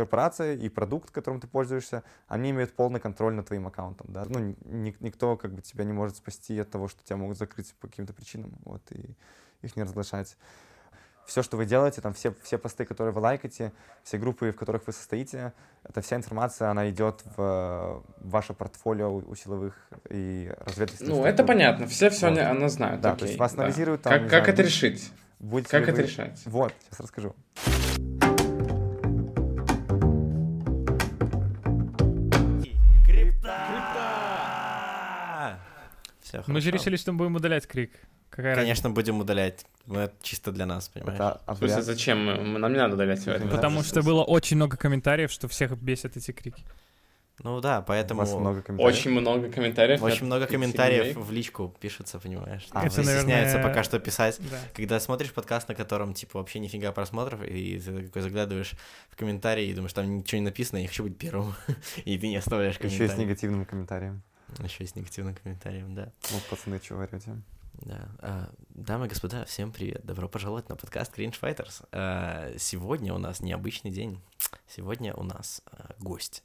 корпорация и продукт, которым ты пользуешься, они имеют полный контроль над твоим аккаунтом, да. Ну, ни, никто как бы тебя не может спасти от того, что тебя могут закрыть по каким-то причинам, вот, и их не разглашать все, что вы делаете, там все, все посты, которые вы лайкаете, все группы, в которых вы состоите, эта вся информация, она идет в ваше портфолио у силовых и разведывательных Ну, это понятно, все все вот. она знают. Да, окей, то есть вас да. анализируют там, Как, как знаю, это решить? Будете как это вы... решать? Вот, сейчас расскажу. Все Мы же решили, что мы будем удалять крик. Какая Конечно, разница? будем удалять. Это чисто для нас, понимаешь? Это, а в смысле, зачем? Нам не надо удалять сегодня. Потому что было очень много комментариев, что всех бесят эти крики. Ну да, поэтому... У вас много комментариев? Очень много комментариев. Очень много комментариев в личку пишется, понимаешь? А, это, наверное... стесняются пока что писать. Да. Когда смотришь подкаст, на котором, типа, вообще нифига просмотров, и ты такой заглядываешь в комментарии и думаешь, там ничего не написано, я хочу быть первым. и ты не оставляешь комментарий. Еще и с негативным комментарием. Еще и с негативным комментарием, да. Ну, пацаны, что варите? Да. А, дамы и господа, всем привет. Добро пожаловать на подкаст Cringe Fighters. А, сегодня у нас необычный день. Сегодня у нас а, гость.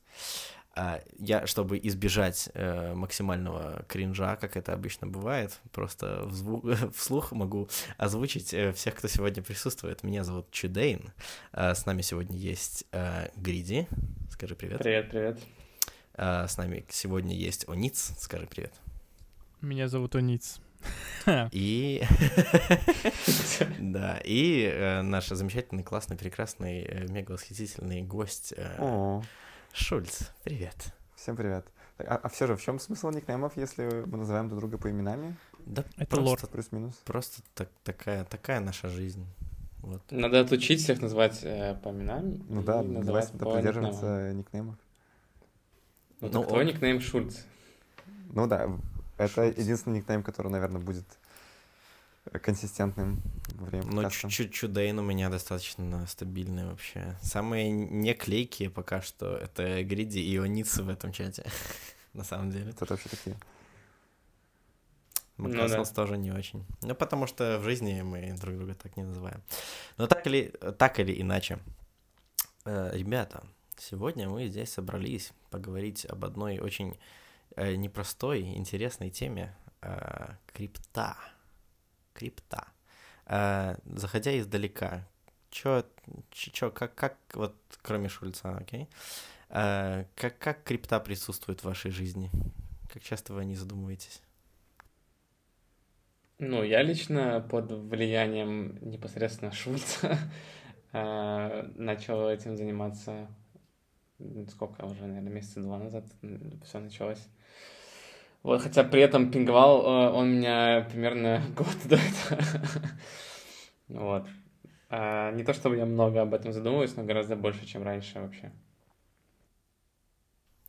А, я, чтобы избежать э, максимального кринжа, как это обычно бывает, просто в зву- вслух могу озвучить э, всех, кто сегодня присутствует. Меня зовут Чудейн. А, с нами сегодня есть э, Гриди. Скажи привет. Привет, привет. А, с нами сегодня есть Ониц. Скажи привет. Меня зовут Ониц. И... Да, и э, наш замечательный, классный, прекрасный, э, мега восхитительный гость э, Шульц. Привет. Всем привет. А, а все же, в чем смысл никнеймов, если мы называем друг друга по именами? Да, это лорд. Плюс-минус. Просто так, такая, такая наша жизнь. Вот. Надо отучить всех называть э, по именам. Ну да, давай придерживаться никнеймов. Ну, ну твой никнейм Шульц. Ну да, это единственный никнейм, который, наверное, будет консистентным время Ну, чуть-чуть Чудейн у меня достаточно стабильный вообще. Самые не клейкие пока что это Гриди и Оницы в этом чате, на самом деле. Это вообще такие. Макасос ну, да. тоже не очень. Ну, потому что в жизни мы друг друга так не называем. Но так или, так или иначе, э, ребята, сегодня мы здесь собрались поговорить об одной очень э, непростой, интересной теме э, крипта. Крипта. Э, заходя издалека, чё, чё, как, как, вот, кроме Шульца, окей, э, как, как крипта присутствует в вашей жизни? Как часто вы не задумываетесь? Ну, я лично под влиянием непосредственно Шульца э, начал этим заниматься сколько уже, наверное, месяца два назад все началось. Вот, хотя при этом пинговал э, он меня примерно год до этого. Вот. А, не то чтобы я много об этом задумываюсь, но гораздо больше, чем раньше вообще.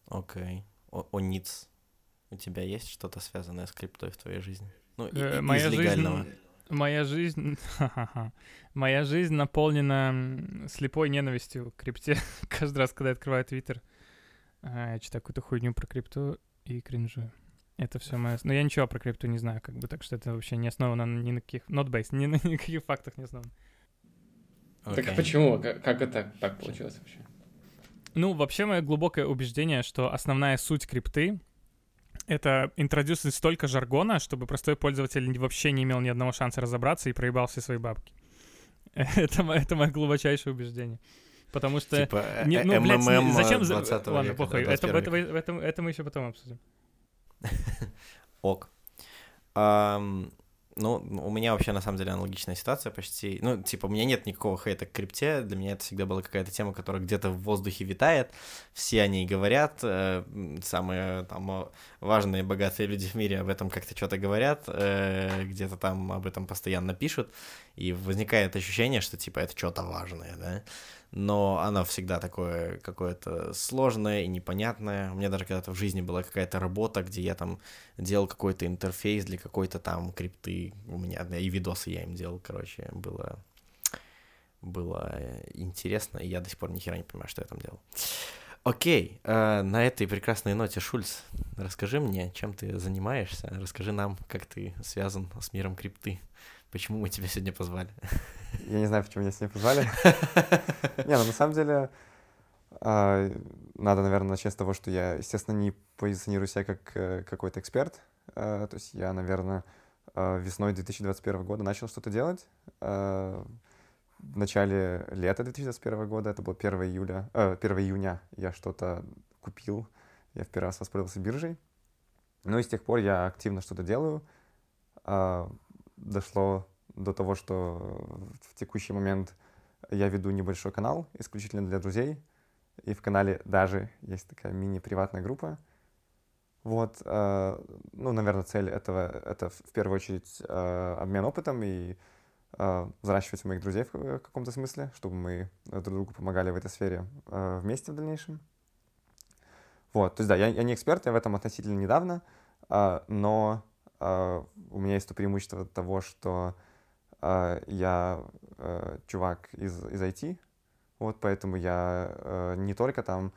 Окей. Okay. Ониц, у тебя есть что-то связанное с криптой в твоей жизни? Ну, э, моя из легального. Жизнь, моя жизнь... моя жизнь наполнена слепой ненавистью к крипте. Каждый раз, когда я открываю Твиттер, а, я читаю какую-то хуйню про крипту и кринжую. Это все мое... Но я ничего про крипту не знаю, как бы, так что это вообще не основано ни на каких... Not based, ни на никаких фактах не основано. Okay. Так а почему? Как, как это так получилось вообще? Ну, вообще, мое глубокое убеждение, что основная суть крипты — это интродюсить столько жаргона, чтобы простой пользователь вообще не имел ни одного шанса разобраться и проебал все свои бабки. это, это мое глубочайшее убеждение. Потому что... Типа не, ну, блядь, зачем... Ладно, века, похуй, это, это, это, это мы еще потом обсудим. Ок. Um, ну, у меня вообще на самом деле аналогичная ситуация почти. Ну, типа, у меня нет никакого хейта к крипте. Для меня это всегда была какая-то тема, которая где-то в воздухе витает. Все о ней говорят. Э, самые там важные, богатые люди в мире об этом как-то что-то говорят. Э, где-то там об этом постоянно пишут. И возникает ощущение, что типа это что-то важное, да но оно всегда такое какое-то сложное и непонятное. У меня даже когда-то в жизни была какая-то работа, где я там делал какой-то интерфейс для какой-то там крипты. У меня и видосы я им делал, короче, было было интересно, и я до сих пор ни хера не понимаю, что я там делал. Окей, э, на этой прекрасной ноте, Шульц, расскажи мне, чем ты занимаешься, расскажи нам, как ты связан с миром крипты. Почему мы тебя сегодня позвали? Я не знаю, почему меня сегодня позвали. Не, ну на самом деле, А, надо, наверное, начать с того, что я, естественно, не позиционирую себя как э, какой-то эксперт. А, то есть я, наверное, а, весной 2021 года начал что-то делать. В начале лета 2021 года, это было 1 июля, э, 1 июня, я что-то купил, я в первый раз воспользовался биржей. Ну и с тех пор я активно что-то делаю. Дошло до того, что в текущий момент я веду небольшой канал исключительно для друзей. И в канале даже есть такая мини-приватная группа. Вот, э, ну, наверное, цель этого — это в первую очередь э, обмен опытом и э, взращивать моих друзей в, в каком-то смысле, чтобы мы друг другу помогали в этой сфере э, вместе в дальнейшем. Вот, то есть да, я, я не эксперт, я в этом относительно недавно, э, но э, у меня есть то преимущество того, что э, я э, чувак из, из IT, вот, поэтому я э, не только там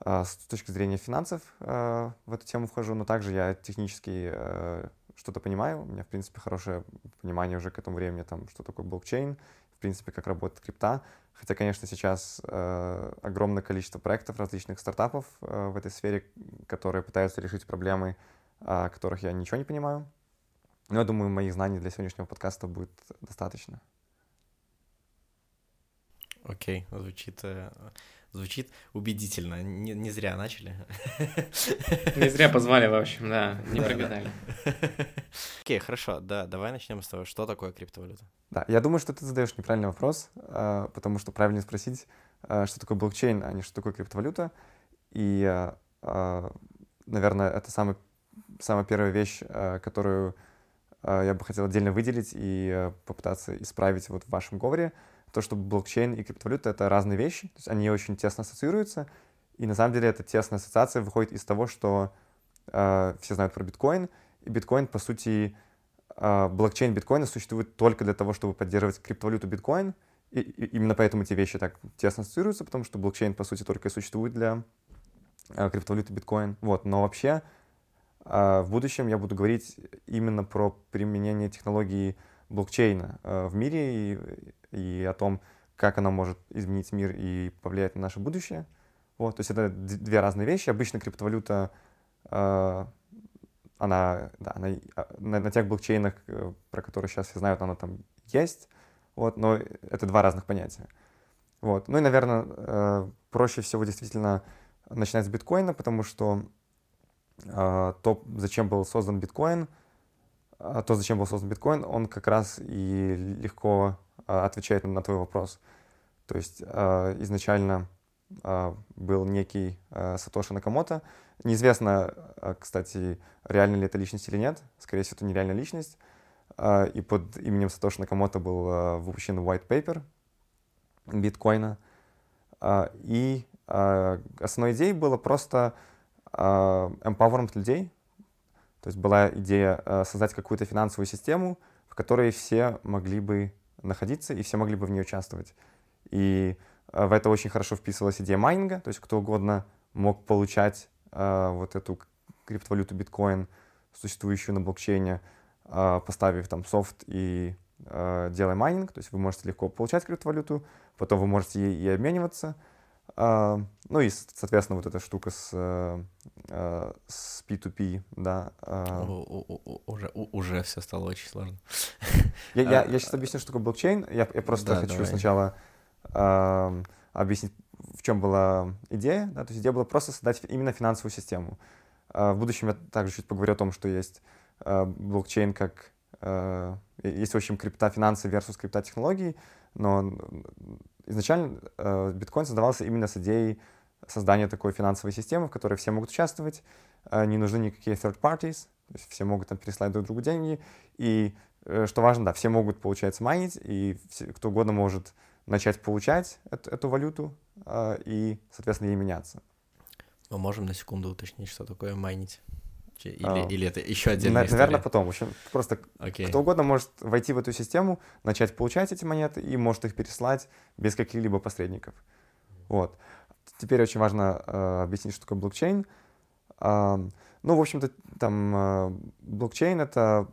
а, с точки зрения финансов а, в эту тему вхожу, но также я технически а, что-то понимаю. У меня, в принципе, хорошее понимание уже к этому времени, там, что такое блокчейн, в принципе, как работает крипта. Хотя, конечно, сейчас огромное количество проектов, различных стартапов в этой сфере, которые пытаются решить проблемы, о которых я ничего не понимаю. Но я думаю, моих знаний для сегодняшнего подкаста будет достаточно. Окей, okay, звучит э, Звучит убедительно. Не, не зря начали. Не зря позвали, в общем, да, не прогадали. Окей, хорошо, да, давай начнем с того, что такое криптовалюта. Да, я думаю, что ты задаешь неправильный вопрос, а, потому что правильно спросить, а, что такое блокчейн, а не что такое криптовалюта. И, наверное, это самый, самая первая вещь, которую я бы хотел отдельно выделить и попытаться исправить вот в вашем говоре — то, что блокчейн и криптовалюта — это разные вещи, то есть они очень тесно ассоциируются, и на самом деле эта тесная ассоциация выходит из того, что э, все знают про биткоин, и биткоин, по сути, э, блокчейн биткоина существует только для того, чтобы поддерживать криптовалюту биткоин, и, и именно поэтому эти вещи так тесно ассоциируются, потому что блокчейн, по сути, только и существует для э, криптовалюты биткоин. Вот, но вообще э, в будущем я буду говорить именно про применение технологии блокчейна э, в мире и, и о том, как она может изменить мир и повлиять на наше будущее. Вот, то есть это две разные вещи. Обычно криптовалюта, э, она, да, она а, на, на тех блокчейнах, э, про которые сейчас все знают, она там есть. Вот, но это два разных понятия. Вот. Ну и, наверное, проще всего действительно начинать с биткоина, потому что то, зачем был создан биткоин, а то, зачем был создан биткоин, он как раз и легко а, отвечает на твой вопрос. То есть а, изначально был некий Сатоши Накамото. Неизвестно, кстати, реально ли это личность или нет. Скорее всего, это нереальная личность. И под именем Сатоши Накамото был выпущен white paper биткоина. И основной идеей было просто empowerment людей, то есть была идея э, создать какую-то финансовую систему, в которой все могли бы находиться и все могли бы в ней участвовать. И э, в это очень хорошо вписывалась идея майнинга, то есть кто угодно мог получать э, вот эту криптовалюту биткоин, существующую на блокчейне, поставив там софт и делая майнинг, то есть вы можете легко получать криптовалюту, потом вы можете ей обмениваться, ну и, соответственно, вот эта штука с, э, э, с P2P, да. А. Уже, уже все стало очень сложно. Я, я, а, я сейчас объясню, что такое блокчейн. Я, я просто да, хочу давай. сначала э, объяснить, в чем была идея. Да? То есть идея была просто создать именно финансовую систему. Э, в будущем я также чуть поговорю о том, что есть э, блокчейн как... Э, есть, в общем, криптофинансы versus криптотехнологии, но изначально э, биткоин создавался именно с идеей создания такой финансовой системы, в которой все могут участвовать, э, не нужны никакие third parties, то есть все могут там переслать друг другу деньги, и э, что важно, да, все могут, получается, майнить, и все, кто угодно может начать получать эту, эту валюту э, и, соответственно, ей меняться. Мы можем на секунду уточнить, что такое майнить? Или, а, или это еще отдельная Наверное, история? потом. В общем, просто okay. кто угодно может войти в эту систему, начать получать эти монеты и может их переслать без каких-либо посредников. Вот. Теперь очень важно э, объяснить, что такое блокчейн. Ну, в общем-то, там э, блокчейн — это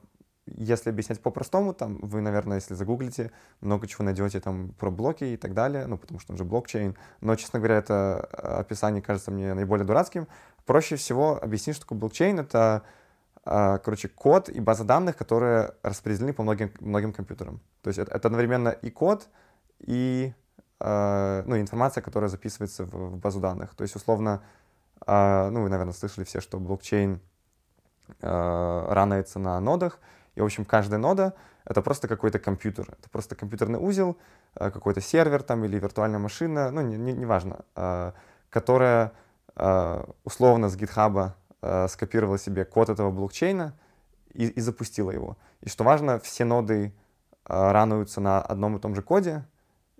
если объяснять по-простому, там вы, наверное, если загуглите, много чего найдете там про блоки и так далее, ну, потому что он же блокчейн. Но, честно говоря, это э, описание кажется мне наиболее дурацким. Проще всего объяснить, что такое блокчейн — это, короче, код и база данных, которые распределены по многим, многим компьютерам. То есть это, это одновременно и код, и э, ну, информация, которая записывается в, в базу данных. То есть, условно, ну, вы, наверное, слышали все, что блокчейн ранается на нодах, и, в общем, каждая нода — это просто какой-то компьютер. Это просто компьютерный узел, э, какой-то сервер там или виртуальная машина, ну, неважно, не, не важно, э, которая э, условно с GitHub скопировала себе код этого блокчейна и, и запустила его. И что важно, все ноды рануются на одном и том же коде,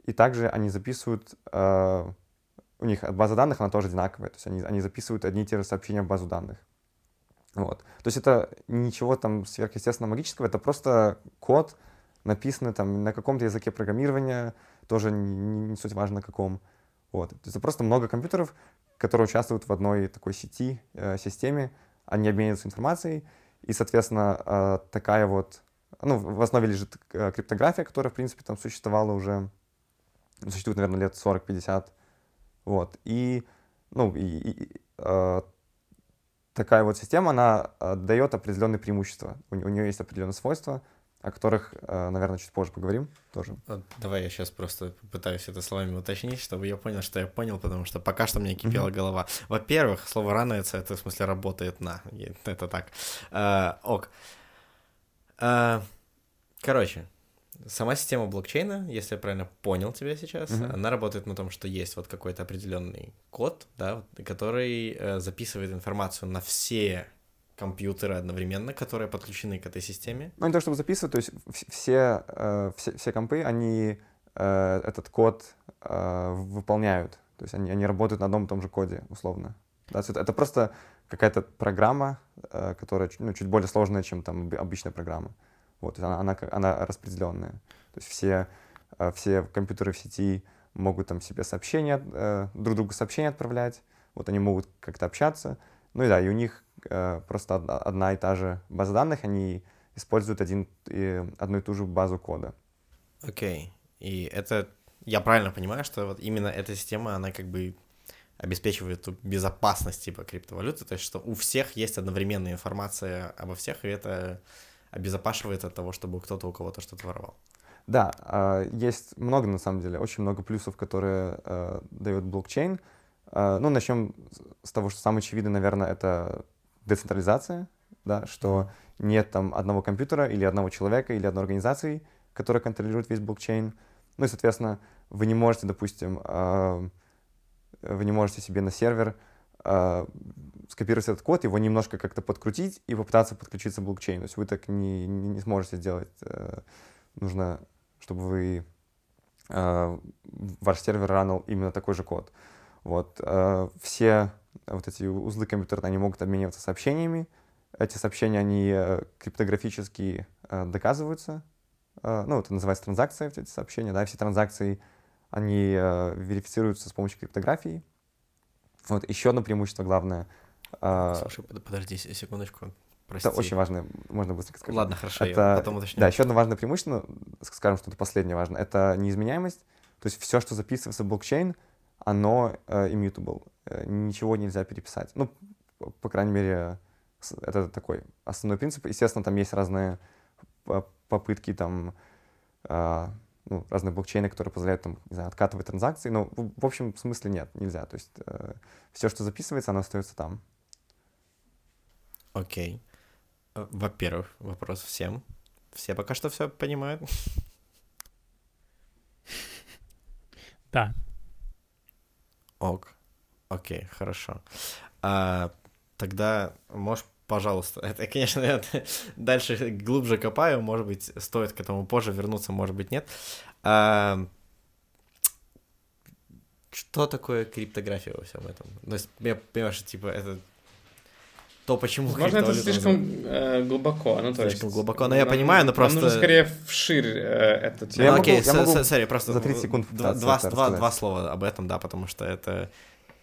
и также они записывают, у них база данных, она тоже одинаковая, то есть они, они записывают одни и те же сообщения в базу данных. Вот. То есть это ничего там сверхъестественно магического, это просто код, написанный там на каком-то языке программирования, тоже не, не суть важно на каком. Вот. То есть это просто много компьютеров, которые участвуют в одной такой сети, э, системе, они обмениваются информацией, и, соответственно, э, такая вот, ну, в основе лежит э, криптография, которая, в принципе, там существовала уже, существует, наверное, лет 40-50, вот, и, ну, и, и э, такая вот система, она э, дает определенные преимущества. У, у нее есть определенные свойства, о которых, э, наверное, чуть позже поговорим тоже. Давай я сейчас просто пытаюсь это словами уточнить, чтобы я понял, что я понял, потому что пока что мне кипела mm-hmm. голова. Во-первых, слово «ранается» — это в смысле работает на. Это так. А, ок. А, короче, сама система блокчейна, если я правильно понял тебя сейчас, mm-hmm. она работает на том, что есть вот какой-то определенный код, да, который э, записывает информацию на все компьютеры одновременно, которые подключены к этой системе. Ну, не то чтобы записывать, то есть все, э, все, все компы, они э, этот код э, выполняют, то есть они, они работают на одном и том же коде, условно. Да, это, это просто какая-то программа, э, которая ну, чуть более сложная, чем там обычная программа. Вот, она, она, она распределенная. То есть все, э, все компьютеры в сети могут там себе сообщения, э, друг другу сообщения отправлять, вот они могут как-то общаться. Ну и да, и у них э, просто одна и та же база данных, они используют один, одну и ту же базу кода. Окей. Okay. И это, я правильно понимаю, что вот именно эта система, она как бы обеспечивает безопасность типа криптовалюты, то есть что у всех есть одновременная информация обо всех, и это обезопашивает от того, чтобы кто-то у кого-то что-то воровал. Да, а, есть много, на самом деле, очень много плюсов, которые э, дает блокчейн. А, ну, начнем с того, что самое очевидное, наверное, это децентрализация, да, что нет там одного компьютера или одного человека или одной организации, которая контролирует весь блокчейн. Ну и, соответственно, вы не можете, допустим, а, вы не можете себе на сервер скопировать этот код, его немножко как-то подкрутить и попытаться подключиться к блокчейну. То есть вы так не, не, не сможете сделать. Э, нужно, чтобы вы э, ваш сервер ранил именно такой же код. Вот. Э, все вот эти узлы компьютера, они могут обмениваться сообщениями. Эти сообщения, они криптографически доказываются. Ну, это называется транзакция, эти сообщения, да, все транзакции, они верифицируются с помощью криптографии. Вот еще одно преимущество главное — Слушай, подожди секундочку. Прости. Это очень важно, можно быстренько сказать. Ладно, хорошо, это, я потом уточню. Да, еще одно важное преимущество, скажем, что это последнее важно, это неизменяемость. То есть все, что записывается в блокчейн, оно uh, immutable. Uh, ничего нельзя переписать. Ну, по крайней мере, это такой основной принцип. Естественно, там есть разные попытки, там, uh, ну, разные блокчейны, которые позволяют, там, не знаю, откатывать транзакции. Но, в, в общем, смысле нет, нельзя. То есть uh, все, что записывается, оно остается там. Окей. Э, во-первых, вопрос всем. Все пока что все понимают. Да. Ок. Окей, хорошо. А, тогда можешь, пожалуйста, это, конечно, я дальше глубже копаю, может быть, стоит к этому позже вернуться, может быть, нет. А, что такое криптография во всем этом? То есть, я понимаю, что, типа, это то, почему Возможно, это слишком э, глубоко. Ну, то слишком есть, глубоко, но я нам, понимаю, но просто... Нам нужно скорее вширь э, эту тему. Я ну, окей, я могу сори, просто... За 30 секунд два, два, два, два слова об этом, да, потому что это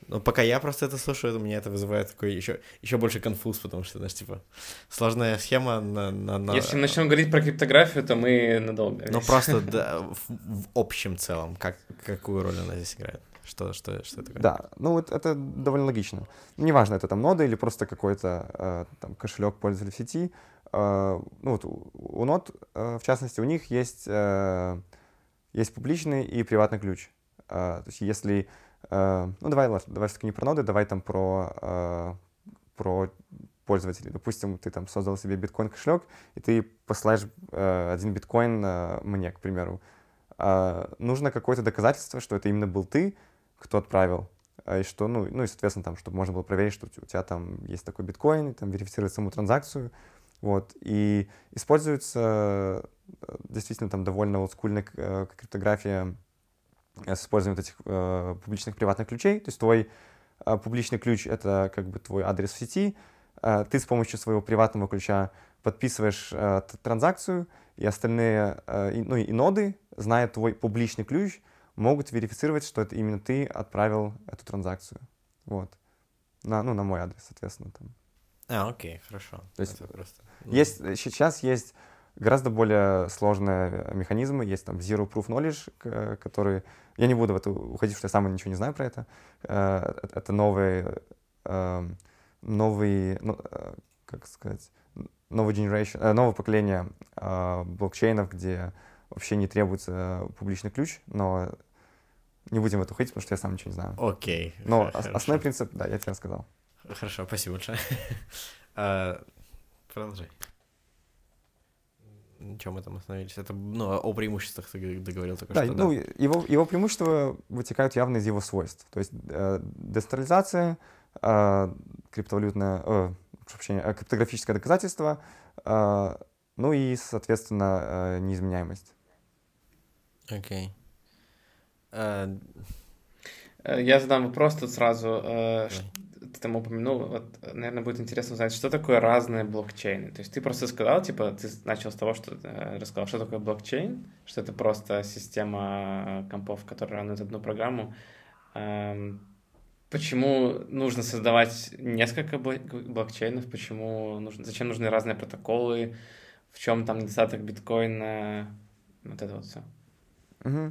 Ну, пока я просто это слушаю, у меня это вызывает такой еще, еще больше конфуз, потому что, знаешь, типа, сложная схема на... на, на... Если начнем говорить про криптографию, то мы надолго. Ну, просто да, в, в общем целом, как, какую роль она здесь играет? Что, что, что такое? Да, ну вот это довольно логично. Неважно, это там нода или просто какой-то э, там кошелек пользователя в сети. Э, ну вот у, у нод, э, в частности, у них есть, э, есть публичный и приватный ключ. Э, то есть если Э, ну, давай, ладно, давай все-таки не про ноды, давай там про, э, про пользователей. Допустим, ты там создал себе биткоин-кошелек, и ты посылаешь э, один биткоин мне, к примеру. Нужно какое-то доказательство, что это именно был ты, кто отправил, и что, ну, ну и, соответственно, там, чтобы можно было проверить, что у тебя там есть такой биткоин, и там верифицировать саму транзакцию, вот, и используется действительно там довольно олдскульная криптография с использованием этих э, публичных приватных ключей. То есть твой э, публичный ключ — это как бы твой адрес в сети. Э, ты с помощью своего приватного ключа подписываешь э, транзакцию, и остальные, э, и, ну и ноды, зная твой публичный ключ, могут верифицировать, что это именно ты отправил эту транзакцию. Вот. На, ну, на мой адрес, соответственно. Там. А, окей, хорошо. То есть просто... есть, сейчас есть гораздо более сложные механизмы. Есть там Zero Proof Knowledge, который... Я не буду в это уходить, что я сам ничего не знаю про это. Э, это новый, эм, новый, ну, э, как сказать, новый generation, э, новое поколение блокчейнов, где вообще не требуется публичный ключ, но не будем в это уходить, потому что я сам ничего не знаю. Окей. Okay, но хорошо. основной принцип, да, я тебе рассказал. Хорошо, спасибо большое. А, продолжай. Чем мы там остановились? Это, ну, о преимуществах ты договорил только да, что. Ну, да. его, его преимущества вытекают явно из его свойств. То есть э, децентрализация, э, криптовалютное, э, вообще, э, криптографическое доказательство, э, ну и, соответственно, э, неизменяемость. Окей. Okay. Uh... Я задам вопрос тут сразу. Uh, ты там упомянул, вот, наверное, будет интересно узнать, что такое разные блокчейны. То есть ты просто сказал, типа, ты начал с того, что э, рассказал, что такое блокчейн, что это просто система компов, которая равняет одну программу. Эм, почему нужно создавать несколько блокчейнов, почему нужно, зачем нужны разные протоколы, в чем там недостаток биткоина, вот это вот все. Угу.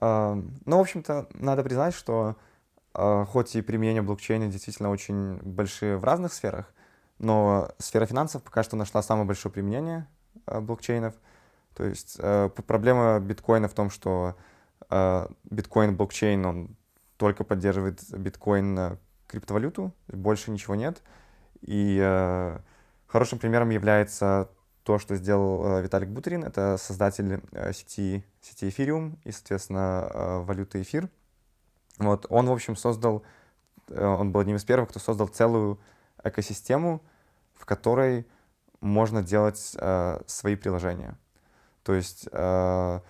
Ну, в общем-то, надо признать, что а, хоть и применение блокчейна действительно очень большие в разных сферах, но сфера финансов пока что нашла самое большое применение а, блокчейнов. То есть а, проблема биткоина в том, что биткоин-блокчейн, он только поддерживает биткоин криптовалюту, больше ничего нет. И хорошим примером является то, что сделал Виталик Бутерин, это создатель сети, сети Ethereum и, соответственно, валюты эфир. Вот, он, в общем, создал, э, он был одним из первых, кто создал целую экосистему, в которой можно делать э, свои приложения. То есть, э,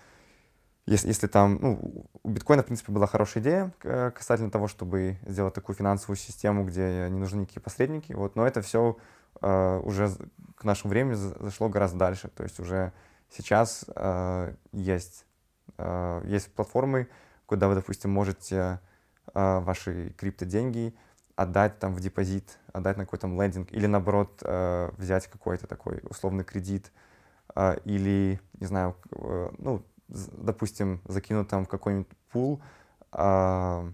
если, если там, ну, у биткоина, в принципе, была хорошая идея э, касательно того, чтобы сделать такую финансовую систему, где не нужны никакие посредники, вот, но это все э, уже к нашему времени зашло гораздо дальше. То есть уже сейчас э, есть, э, есть платформы, куда вы, допустим, можете э, ваши криптоденьги отдать там в депозит, отдать на какой-то лендинг, или наоборот э, взять какой-то такой условный кредит, э, или, не знаю, э, ну, допустим, закинуть там в какой-нибудь пул, э,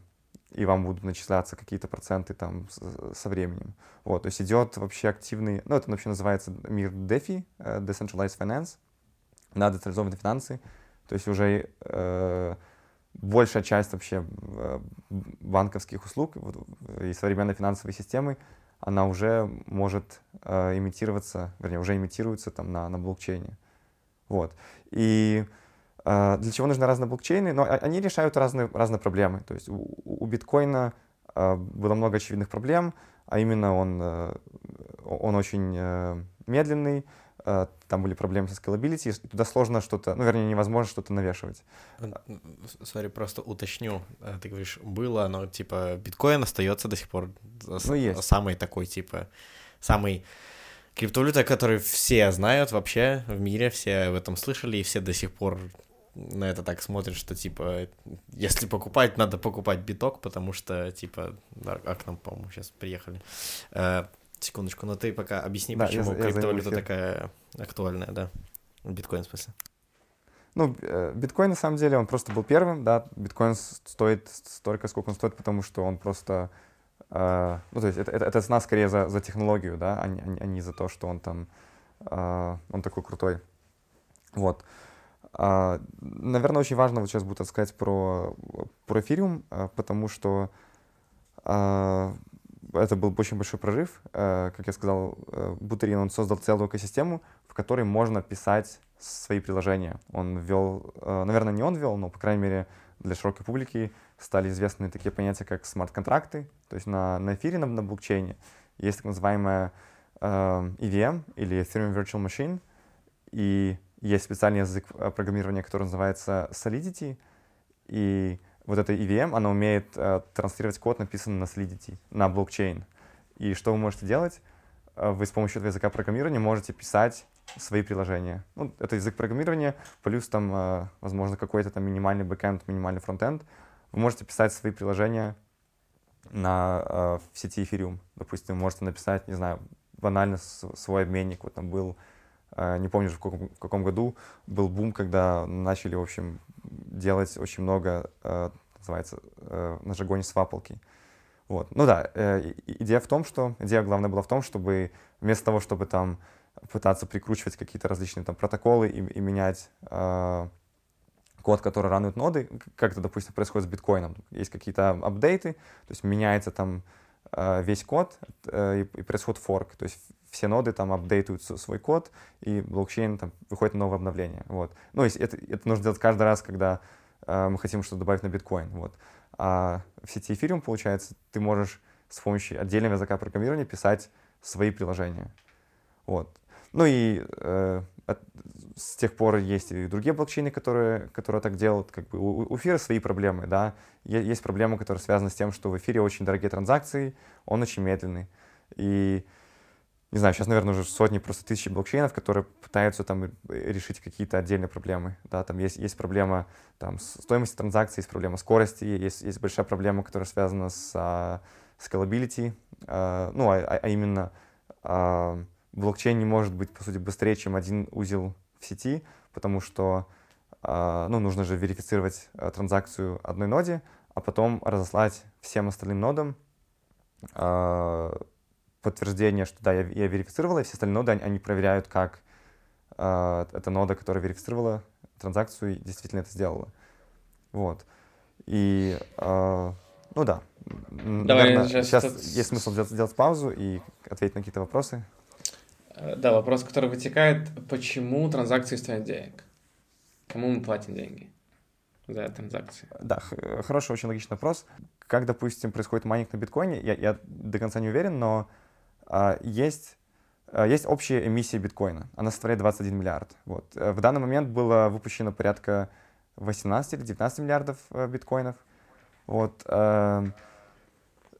и вам будут начисляться какие-то проценты там со временем. Вот, то есть идет вообще активный, ну, это вообще называется мир DeFi, Decentralized Finance, да, децентрализованные финансы, то есть уже э, большая часть вообще э, банковских услуг и современной финансовой системы, она уже может э, имитироваться, вернее, уже имитируется там на, на блокчейне. Вот. И э, для чего нужны разные блокчейны? Но они решают разные, разные проблемы. То есть у, у биткоина э, было много очевидных проблем, а именно он, э, он очень э, медленный, Э, там были проблемы со scalability, и туда сложно что-то, ну, вернее, невозможно что-то навешивать. Сори, просто уточню. Э, ты говоришь, было, но, типа, биткоин остается до сих пор ну, есть. самый такой, типа, самый криптовалюта, который все знают вообще в мире, все об этом слышали, и все до сих пор на это так смотрят, что, типа, если покупать, надо покупать биток, потому что, типа, а к нам, по-моему, сейчас приехали. Э, секундочку, но ты пока объясни, да, почему я, криптовалюта я такая актуальная, да? Биткоин, в смысле. Ну, э, биткоин, на самом деле, он просто был первым, да, биткоин стоит столько, сколько он стоит, потому что он просто, э, ну, то есть это, это, это цена скорее за, за технологию, да, а не, а не за то, что он там, э, он такой крутой. Вот. А, наверное, очень важно вот сейчас будет рассказать про, про эфириум, а, потому что а, это был очень большой прорыв. Как я сказал, Бутерин, он создал целую экосистему, в которой можно писать свои приложения. Он ввел, наверное, не он ввел, но, по крайней мере, для широкой публики стали известны такие понятия, как смарт-контракты. То есть на, на эфире, на, на блокчейне есть так называемая EVM или Ethereum Virtual Machine. И есть специальный язык э, программирования, который называется Solidity, и вот эта EVM, она умеет э, транслировать код, написанный на Solidity, на блокчейн. И что вы можете делать? Э, вы с помощью этого языка программирования можете писать свои приложения. Ну, это язык программирования, плюс там, э, возможно, какой-то там минимальный бэкэнд, минимальный фронтенд. Вы можете писать свои приложения на, э, в сети Ethereum. Допустим, вы можете написать, не знаю, банально свой обменник. Вот там был не помню, в каком, в каком году был бум, когда начали, в общем, делать очень много, э, называется, э, на жаргоне свапалки. Вот. Ну да, э, идея в том, что, идея главная была в том, чтобы вместо того, чтобы там пытаться прикручивать какие-то различные там протоколы и, и менять э, код, который ранует ноды, как это, допустим, происходит с биткоином. Есть какие-то апдейты, то есть меняется там весь код э, и, происходит форк. То есть все ноды там апдейтуют свой код, и блокчейн там выходит на новое обновление. Вот. Ну, это, это нужно делать каждый раз, когда э, мы хотим что-то добавить на биткоин. Вот. А в сети Ethereum, получается, ты можешь с помощью отдельного языка программирования писать свои приложения. Вот. Ну и э, от, с тех пор есть и другие блокчейны, которые, которые так делают. Как бы у, эфира свои проблемы, да. Есть проблемы, которые связаны с тем, что в эфире очень дорогие транзакции, он очень медленный. И не знаю, сейчас, наверное, уже сотни, просто тысячи блокчейнов, которые пытаются там решить какие-то отдельные проблемы. Да, там есть, есть проблема там, стоимости транзакций, есть проблема скорости, есть, есть большая проблема, которая связана с uh, scalability, uh, ну, а, а, а именно uh, блокчейн не может быть, по сути, быстрее, чем один узел в сети, потому что uh, ну, нужно же верифицировать uh, транзакцию одной ноде, а потом разослать всем остальным нодам uh, подтверждение, что да, я, я верифицировала, и все остальные ноды, они, они проверяют, как э, эта нода, которая верифицировала транзакцию, действительно это сделала. Вот. И, э, ну да. Давай, Наверное, сейчас, сейчас тут... есть смысл сделать, сделать паузу и ответить на какие-то вопросы. Э, да, вопрос, который вытекает, почему транзакции стоят денег? Кому мы платим деньги за транзакции? Да, хороший, очень логичный вопрос. Как, допустим, происходит майнинг на биткоине, я, я до конца не уверен, но а, есть, а, есть общая эмиссия биткоина. Она составляет 21 миллиард. Вот. Э, в данный момент было выпущено порядка 18 или 19 миллиардов э, биткоинов. Вот.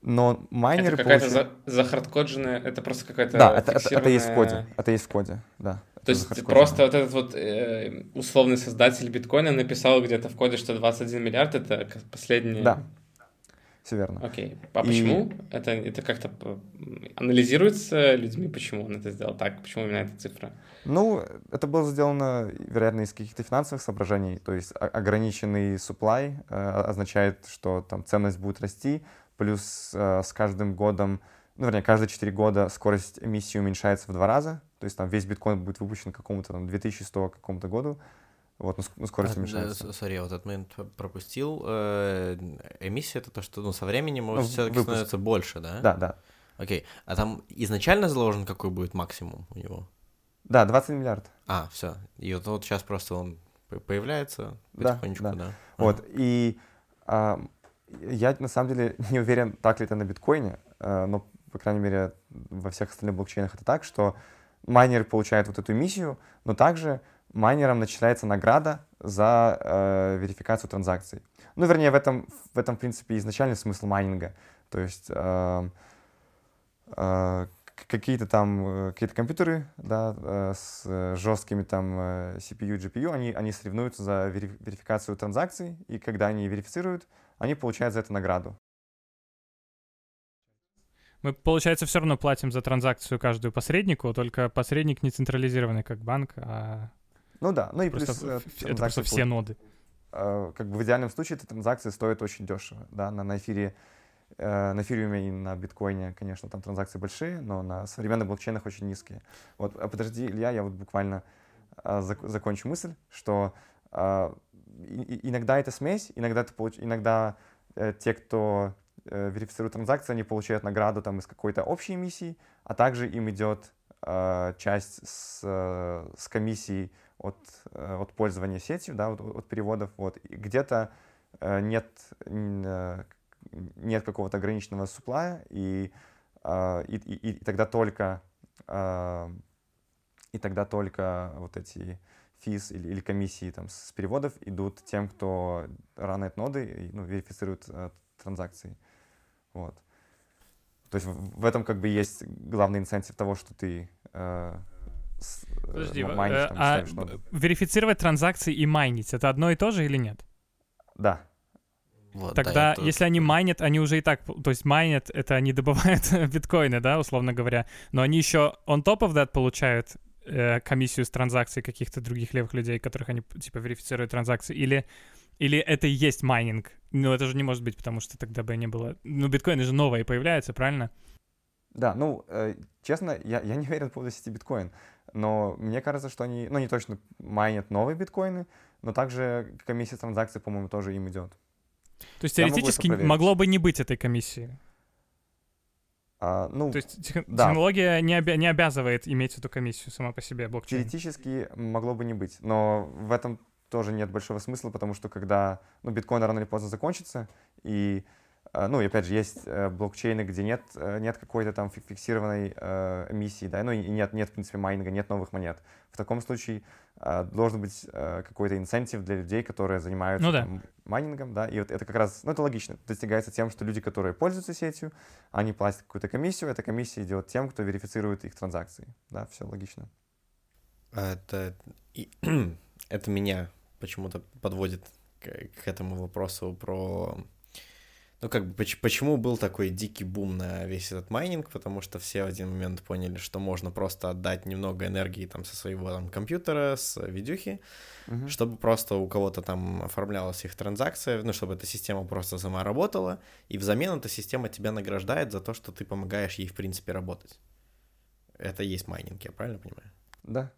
Но майнеры... Это какая-то получили... за, захардкодженная, это просто какая-то Да, это, фиксированная... это, есть в коде, это есть в коде, да. То есть просто вот этот вот э, условный создатель биткоина написал где-то в коде, что 21 миллиард — это последний... Да, все верно. Окей. А и... почему? Это, это как-то анализируется людьми, почему он это сделал так? Почему именно эта цифра? Ну, это было сделано, вероятно, из каких-то финансовых соображений. То есть ограниченный supply э, означает, что там ценность будет расти, плюс э, с каждым годом, ну, вернее, каждые 4 года скорость эмиссии уменьшается в два раза. То есть там весь биткоин будет выпущен к какому-то там 2100 какому-то году. Вот, ну, скорость а, уменьшается. Сори, я вот этот момент пропустил. Э, эмиссия — это то, что ну, со временем ну, все-таки становится больше, да? Да, да. Окей. А там изначально заложен какой будет максимум у него? Да, 20 миллиард. А, все. И вот, вот сейчас просто он появляется потихонечку, да. да. да. Вот, ага. и а, я на самом деле не уверен, так ли это на биткоине, а, но, по крайней мере, во всех остальных блокчейнах это так, что майнеры получают вот эту эмиссию, но также майнерам начисляется награда за э, верификацию транзакций. Ну, вернее, в этом, в этом, в принципе, изначальный смысл майнинга. То есть, э, э, какие-то там э, какие-то компьютеры, да, э, с жесткими там CPU, GPU, они, они соревнуются за верификацию транзакций, и когда они верифицируют, они получают за это награду. Мы, получается, все равно платим за транзакцию каждую посреднику, только посредник не централизированный как банк, а... Ну да, ну и просто, плюс... Это просто все ноды. Как бы в идеальном случае эта транзакция стоит очень дешево, да, на, на эфире Э, на эфириуме и на биткоине, конечно, там транзакции большие, но на современных блокчейнах очень низкие. Вот, а подожди, Илья, я вот буквально зак закончу мысль, что иногда это смесь, иногда, ты получ... иногда э, те, кто э, верифицирует транзакции, они получают награду там из какой-то общей миссии, а также им идет э, часть с, э, с комиссией от, э, от пользования сетью, да, от, от переводов. Вот. Где-то э, нет э, нет какого-то ограниченного суплая, и, э, и, и, и тогда только э, и тогда только вот эти физ или, или комиссии там, с переводов идут тем, кто ранает ноды, ну, верифицирует э, транзакции. Вот. То есть в, в этом как бы есть главный инцентив того, что ты э, с, э, Подожди, майнишь, э, там, а верифицировать транзакции и майнить — это одно и то же или нет? Да. Вот, Тогда, да, если они майнят, они уже и так, то есть майнят, это они добывают биткоины, да, условно говоря, но они еще on top of that получают э, комиссию с транзакций каких-то других левых людей, которых они, типа, верифицируют транзакции, или, или это и есть майнинг? Ну, это же не может быть, потому что тогда бы не было... Ну, биткоины же новые появляются, правильно? Да, ну, э, честно, я, я не уверен по поводу сети биткоин, но мне кажется, что они, ну, не точно майнят новые биткоины, но также комиссия транзакций, по-моему, тоже им идет. То есть теоретически могло бы не быть этой комиссии. А, ну, То есть тех, да. технология не, обя- не обязывает иметь эту комиссию сама по себе, блокчейн. Теоретически могло бы не быть, но в этом тоже нет большого смысла, потому что когда ну, биткоин рано или поздно закончится, и ну, и опять же, есть э, блокчейны, где нет, э, нет какой-то там фиксированной э, эмиссии, да, ну и нет, нет, в принципе, майнинга, нет новых монет. В таком случае должен быть какой-то инцентив для людей, которые занимаются ну, да. там, майнингом, да, и вот это как раз, ну, это логично, достигается тем, что люди, которые пользуются сетью, они платят какую-то комиссию, эта комиссия идет тем, кто верифицирует их транзакции, да, все логично. Это, это меня почему-то подводит к, к этому вопросу про ну, как бы, почему был такой дикий бум на весь этот майнинг? Потому что все в один момент поняли, что можно просто отдать немного энергии там со своего там компьютера, с видюхи, uh-huh. чтобы просто у кого-то там оформлялась их транзакция, ну, чтобы эта система просто сама работала, и взамен эта система тебя награждает за то, что ты помогаешь ей, в принципе, работать. Это и есть майнинг, я правильно понимаю? Да.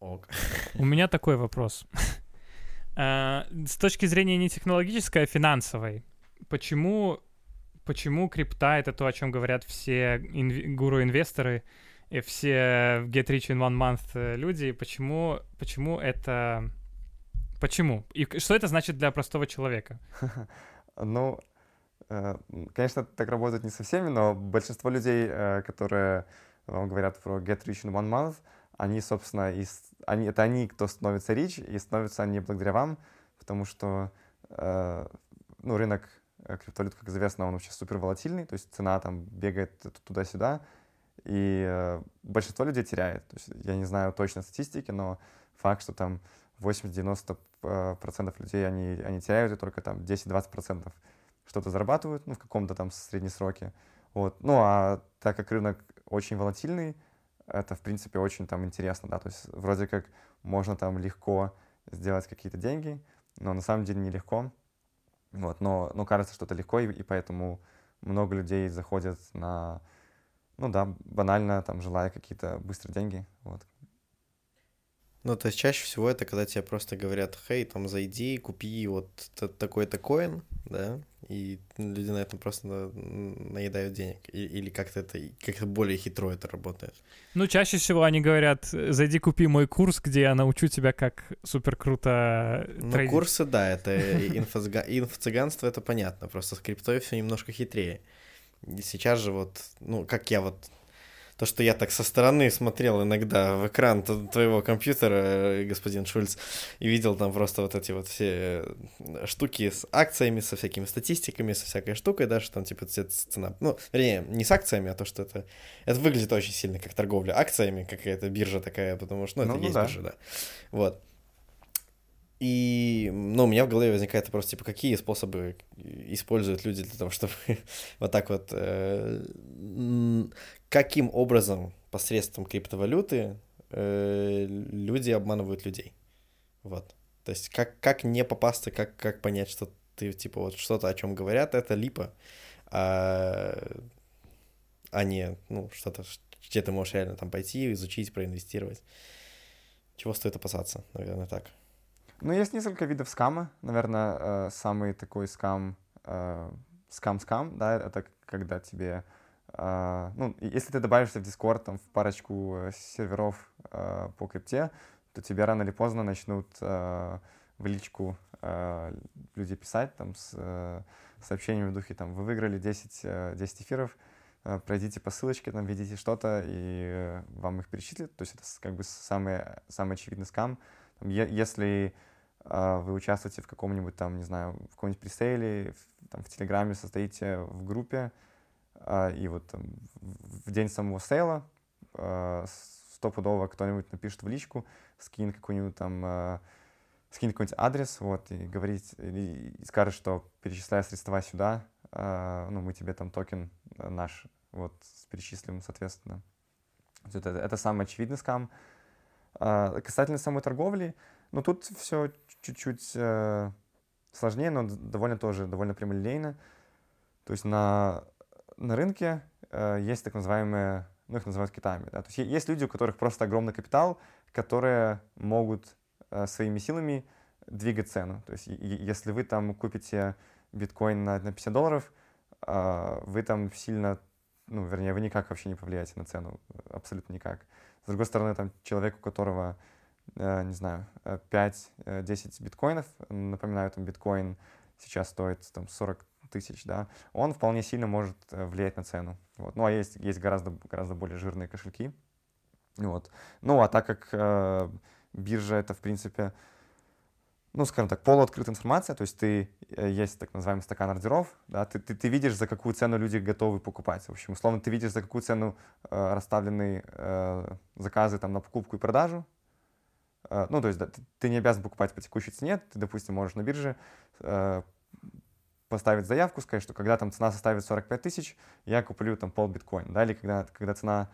Ок. У меня такой вопрос. Э, с точки зрения не технологической, а финансовой, почему, почему крипта — это то, о чем говорят все инв- гуру-инвесторы и все Get Rich in One Month э, люди, почему, почему это... Почему? И что это значит для простого человека? Ну, э, конечно, так работает не со всеми, но большинство людей, которые вам говорят про Get Rich in One Month, они, собственно, и, они, это они, кто становится рич, и становятся они благодаря вам, потому что э, ну, рынок э, криптовалют, как известно, он вообще супер волатильный, то есть цена там бегает туда-сюда, и э, большинство людей теряет. То есть я не знаю точно статистики, но факт, что там 80-90% э, людей, они, они теряют, и только там 10-20% что-то зарабатывают, ну, в каком-то там среднесроке. Вот. Ну, а так как рынок очень волатильный, это, в принципе, очень там интересно, да, то есть вроде как можно там легко сделать какие-то деньги, но на самом деле нелегко, вот, но, но кажется, что это легко, и, и поэтому много людей заходят на, ну да, банально, там, желая какие-то быстрые деньги, вот. Ну, то есть чаще всего это когда тебе просто говорят, хей, там, зайди, купи вот такой-то коин, да, и люди на этом просто наедают денег. Или как-то это как-то более хитро это работает. Ну, чаще всего они говорят, зайди купи мой курс, где я научу тебя, как супер круто Ну, трейдить. курсы, да, это инфо-цыганство, это понятно, просто с криптой все немножко хитрее. Сейчас же вот, ну, как я вот то, что я так со стороны смотрел иногда в экран твоего компьютера, э, господин Шульц, и видел там просто вот эти вот все э, штуки с акциями, со всякими статистиками, со всякой штукой, да, что там типа цена, ну, вернее, не с акциями, а то, что это, это выглядит очень сильно как торговля акциями, какая-то биржа такая, потому что, ну, это ну, есть да. биржа, да. Вот. И, ну, у меня в голове возникает вопрос, типа, какие способы используют люди для того, чтобы вот так вот... Э, каким образом посредством криптовалюты э, люди обманывают людей? Вот. То есть как, как не попасться, как, как понять, что ты, типа, вот что-то, о чем говорят, это липа, а, а не, ну, что-то, где ты можешь реально там пойти, изучить, проинвестировать. Чего стоит опасаться, наверное, так. Ну, есть несколько видов скама. Наверное, э, самый такой скам, э, скам-скам, да, это когда тебе, э, ну, если ты добавишься в Discord, там, в парочку серверов по крипте, то тебе рано или поздно начнут в личку люди писать, там, с сообщениями в духе, там, вы выиграли 10, 10 эфиров, пройдите по ссылочке, там, введите что-то, и вам их перечислят. То есть это как бы самый, самый очевидный скам. Если вы участвуете в каком-нибудь там, не знаю, в каком-нибудь пресейле, в, там, в Телеграме состоите в группе, а, и вот там, в день самого сейла а, стопудово кто-нибудь напишет в личку, скинет какой-нибудь там, скинет какой-нибудь адрес, вот, и говорит, и, и скажет, что перечисляя средства сюда, ну, мы тебе там токен наш, вот, перечислим, соответственно. Это, это самый очевидный скам. Касательно самой торговли, ну, тут все чуть-чуть э, сложнее, но довольно тоже, довольно прямолинейно. То есть на, на рынке э, есть так называемые, ну, их называют китами. Да? То есть есть люди, у которых просто огромный капитал, которые могут э, своими силами двигать цену. То есть если вы там купите биткоин на, на 50 долларов, э, вы там сильно, ну, вернее, вы никак вообще не повлияете на цену, абсолютно никак. С другой стороны, там человек, у которого не знаю, 5-10 э, э, биткоинов, напоминаю, там биткоин сейчас стоит там 40 тысяч, да, он вполне сильно может влиять на цену. Вот. Ну, а есть, есть гораздо, гораздо более жирные кошельки. Вот. Ну, а так как э, биржа это, в принципе, ну, скажем так, полуоткрытая информация, то есть ты, есть так называемый стакан ордеров, да, ты, ты, ты видишь, за какую цену люди готовы покупать. В общем, условно, ты видишь, за какую цену э, расставлены э, заказы там на покупку и продажу, Э, ну, то есть да, ты не обязан покупать по текущей цене, ты, допустим, можешь на бирже э, поставить заявку, сказать, что когда там цена составит 45 тысяч, я куплю там пол биткоина, да, или когда, когда цена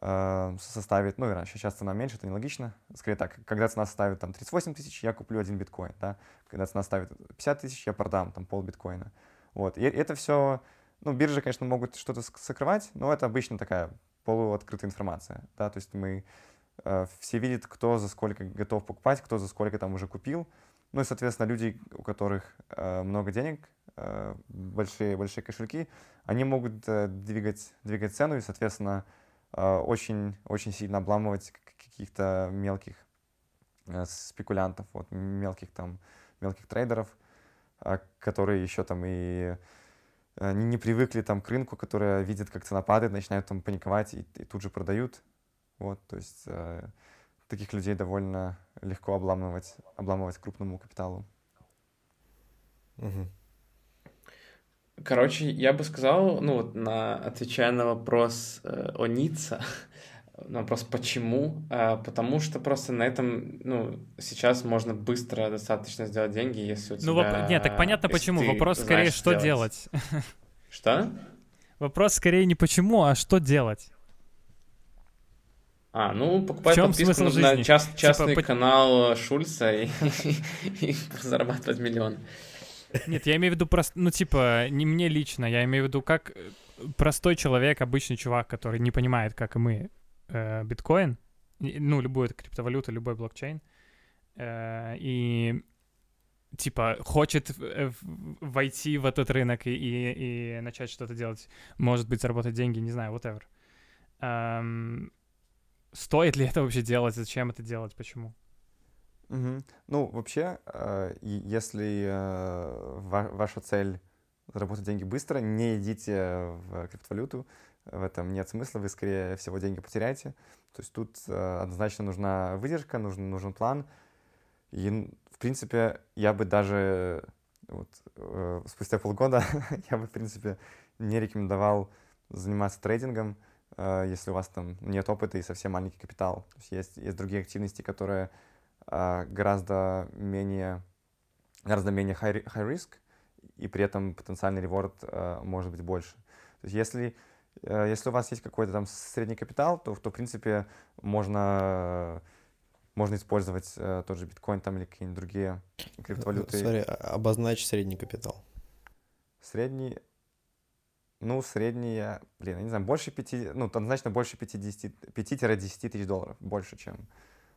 э, составит, ну, раньше, сейчас цена меньше, это нелогично, скорее так, когда цена составит там 38 тысяч, я куплю один биткоин, да, когда цена составит 50 тысяч, я продам там пол биткоина, вот, и это все, ну, биржи, конечно, могут что-то сокрывать, но это обычно такая полуоткрытая информация, да, то есть мы Э, все видят, кто за сколько готов покупать, кто за сколько там уже купил. Ну и, соответственно, люди, у которых э, много денег, э, большие, большие кошельки, они могут двигать, двигать цену и, соответственно, очень, очень сильно обламывать каких-то мелких спекулянтов, вот, мелких там, мелких трейдеров, которые еще там и не, не привыкли там к рынку, которые видят, как цена падает, начинают там паниковать и, и тут же продают. Вот, то есть э, таких людей довольно легко обламывать, обламывать крупному капиталу. Угу. Короче, я бы сказал, ну вот на отвечая на вопрос э, о Ницца, на вопрос почему, э, потому что просто на этом, ну, сейчас можно быстро достаточно сделать деньги, если у тебя... Ну, воп... нет, так понятно почему, вопрос скорее, что делать. Что? Вопрос скорее не почему, а что делать. А, ну, покупай подписку на час, типа частный типа, канал Шульца и, и зарабатывать миллион. Нет, я имею в виду просто, ну, типа, не мне лично, я имею в виду, как простой человек, обычный чувак, который не понимает, как и мы, э, биткоин, ну, любую это криптовалюта, любой блокчейн, э, и типа хочет войти в этот рынок и, и, и начать что-то делать, может быть, заработать деньги, не знаю, whatever. Эм, стоит ли это вообще делать, зачем это делать, почему? Угу. Ну, вообще, э, если э, ва- ваша цель заработать деньги быстро, не идите в криптовалюту, в этом нет смысла, вы, скорее всего, деньги потеряете. То есть тут э, однозначно нужна выдержка, нужен, нужен план. И, в принципе, я бы даже вот, э, спустя полгода я бы, в принципе, не рекомендовал заниматься трейдингом, если у вас там нет опыта и совсем маленький капитал. То есть есть, есть другие активности, которые э, гораздо менее, гораздо менее high, high risk, и при этом потенциальный реворд э, может быть больше. То есть если, э, если у вас есть какой-то там средний капитал, то, то в принципе можно можно использовать э, тот же биткоин там или какие-нибудь другие криптовалюты. Смотри, обозначь средний капитал. Средний, ну, средний, блин, я не знаю, больше 5, ну, однозначно больше 5-10 тысяч долларов, больше, чем,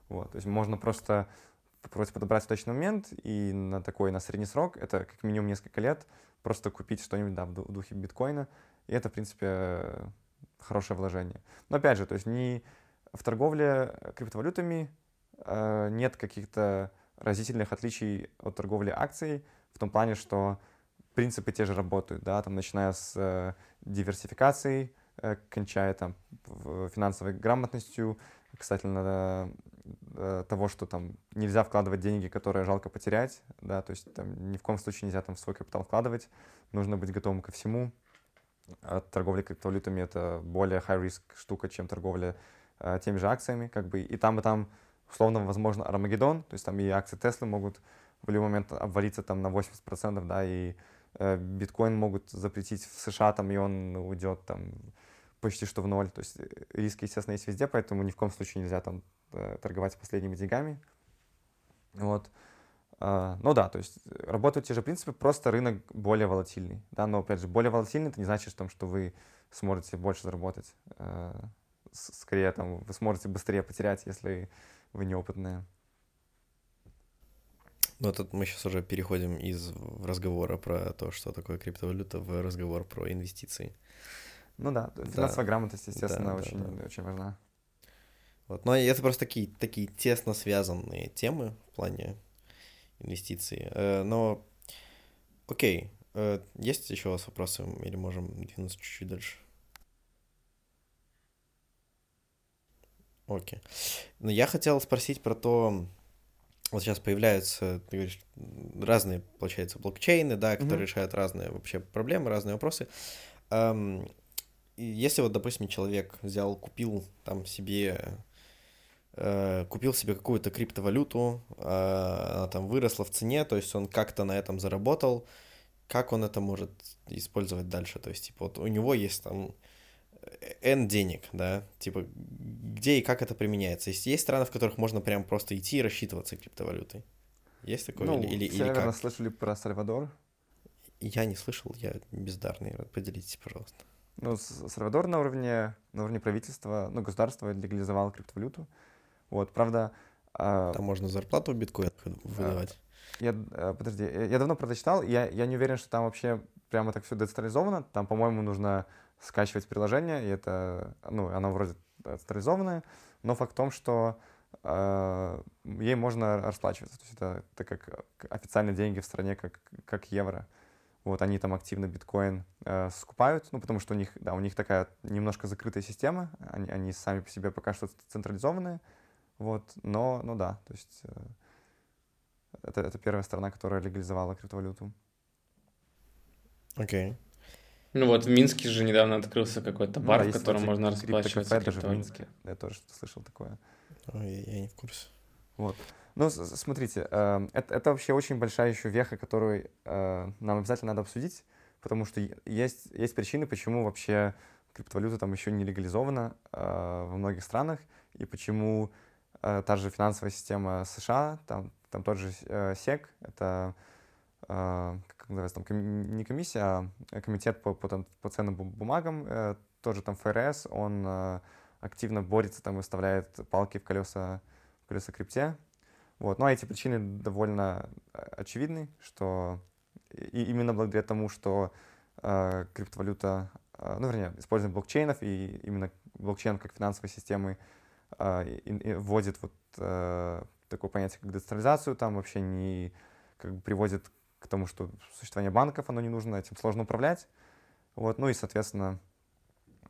вот, то есть можно просто просто подобрать в точный момент и на такой, на средний срок, это как минимум несколько лет, просто купить что-нибудь, да, в духе биткоина, и это, в принципе, хорошее вложение. Но опять же, то есть не в торговле криптовалютами Э, нет каких-то разительных отличий от торговли акцией в том плане, что принципы те же работают, да, там, начиная с э, диверсификацией, э, кончая там финансовой грамотностью, касательно э, того, что там нельзя вкладывать деньги, которые жалко потерять, да, то есть там ни в коем случае нельзя там в свой капитал вкладывать, нужно быть готовым ко всему. А торговля криптовалютами это более high-risk штука, чем торговля э, теми же акциями, как бы и там, и там условно, возможно, Армагеддон, то есть там и акции Теслы могут в любой момент обвалиться там на 80%, да, и биткоин могут запретить в США, там, и он уйдет там почти что в ноль. То есть э, риски, естественно, есть везде, поэтому ни в коем случае нельзя там э, торговать последними деньгами. Вот. Ну да, то есть работают те же принципы, просто рынок более волатильный. Да, но опять же, более волатильный, это не значит, что, что вы сможете больше заработать. Скорее, там, вы сможете быстрее потерять, если вы неопытные. Ну, тут мы сейчас уже переходим из разговора про то, что такое криптовалюта, в разговор про инвестиции. Ну да, финансовая да. грамотность, естественно, да, очень, да, да. очень важна. Вот. Но это просто такие, такие тесно связанные темы в плане инвестиций. Э, но, окей, э, есть еще у вас вопросы или можем двинуться чуть-чуть дальше? Окей. Но я хотел спросить про то, вот сейчас появляются, ты говоришь, разные, получается, блокчейны, да, которые mm-hmm. решают разные вообще проблемы, разные вопросы. Эм, если вот, допустим, человек взял, купил там себе, э, купил себе какую-то криптовалюту, э, она там выросла в цене, то есть он как-то на этом заработал, как он это может использовать дальше? То есть, типа, вот у него есть там N денег, да, типа, где и как это применяется. Есть, есть страны, в которых можно прям просто идти и рассчитываться криптовалютой. Есть такое? Ну, или, или, все, или наверное, как? слышали про Сальвадор. Я не слышал, я бездарный. Поделитесь, пожалуйста. Ну, Сальвадор на уровне, на уровне правительства, ну, государство легализовало криптовалюту. Вот, правда... А, Там можно зарплату в биткоин выдавать. Я, э, подожди, я давно прочитал, я, я не уверен, что там вообще прямо так все децентрализовано. Там, по-моему, нужно скачивать приложение, и это, ну, оно вроде централизованное, но факт в том, что э, ей можно расплачиваться. То есть это, это как официальные деньги в стране, как, как евро. Вот они там активно биткоин э, скупают, ну, потому что у них, да, у них такая немножко закрытая система, они, они сами по себе пока что централизованные, вот, но, ну да, то есть э, это, это первая страна, которая легализовала криптовалюту. Окей. Okay. Ну вот в Минске же недавно открылся какой-то ну бар, ну, в котором есть, можно расплачиваться даже в Минске. Я тоже слышал такое. Ой, я, я не в курсе. Вот. Ну, смотрите, э, это, это вообще очень большая еще веха, которую э, нам обязательно надо обсудить, потому что есть, есть причины, почему вообще криптовалюта там еще не легализована э, во многих странах, и почему э, та же финансовая система США, там, там тот же э, SEC, это как называется, там, не комиссия, а комитет по, по, там, по ценным бумагам, э, тоже там ФРС, он э, активно борется, там, выставляет палки в колеса, в колеса крипте. Вот. Ну, а эти причины довольно э, очевидны, что и именно благодаря тому, что э, криптовалюта, э, ну, вернее, использование блокчейнов и именно блокчейн как финансовой системы э, и, и вводит вот э, такое понятие, как децентрализацию, там вообще не как бы приводит к тому, что существование банков, оно не нужно, этим сложно управлять. Вот, ну и, соответственно,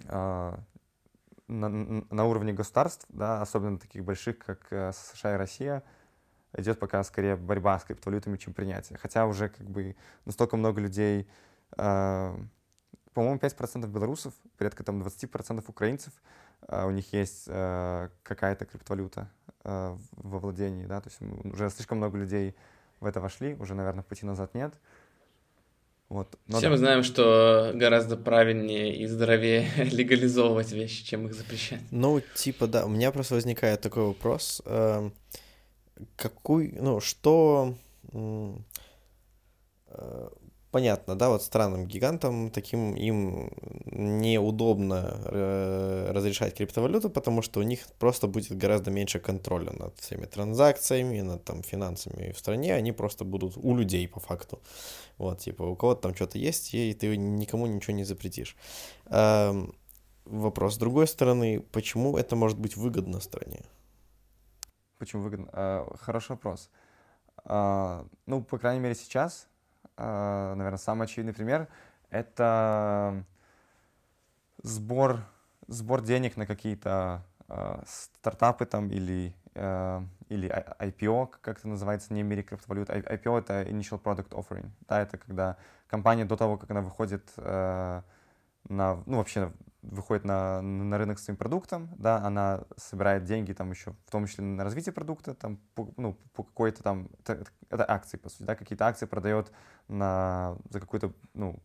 э, на, на уровне государств, да, особенно таких больших, как э, США и Россия, идет пока скорее борьба с криптовалютами, чем принятие. Хотя уже как бы настолько много людей, э, по-моему, 5% белорусов, порядка там 20% украинцев, э, у них есть э, какая-то криптовалюта э, во владении, да, то есть уже слишком много людей в это вошли, уже, наверное, пути назад нет. Вот. Но Все да. мы знаем, что гораздо правильнее и здоровее легализовывать вещи, чем их запрещать. Ну, типа, да. У меня просто возникает такой вопрос. Э, какой, ну, что... Э, понятно, да, вот странным гигантам таким им неудобно э, разрешать криптовалюту, потому что у них просто будет гораздо меньше контроля над всеми транзакциями, над там финансами в стране, они просто будут у людей по факту. Вот, типа, у кого-то там что-то есть, и ты никому ничего не запретишь. Эм, вопрос с другой стороны, почему это может быть выгодно стране? Почему выгодно? Э, хороший вопрос. Э, ну, по крайней мере, сейчас Э, наверное, самый очевидный пример — это сбор, сбор денег на какие-то э, стартапы там или, э, или IPO, как это называется, не в мире криптовалют. IPO — это Initial Product Offering. Да, это когда компания до того, как она выходит на, ну, вообще выходит на, на рынок с своим продуктом, да, она собирает деньги там еще, в том числе на развитие продукта, там, по, ну, по какой-то там, это, это акции, по сути, да, какие-то акции продает на, за какую-то, ну,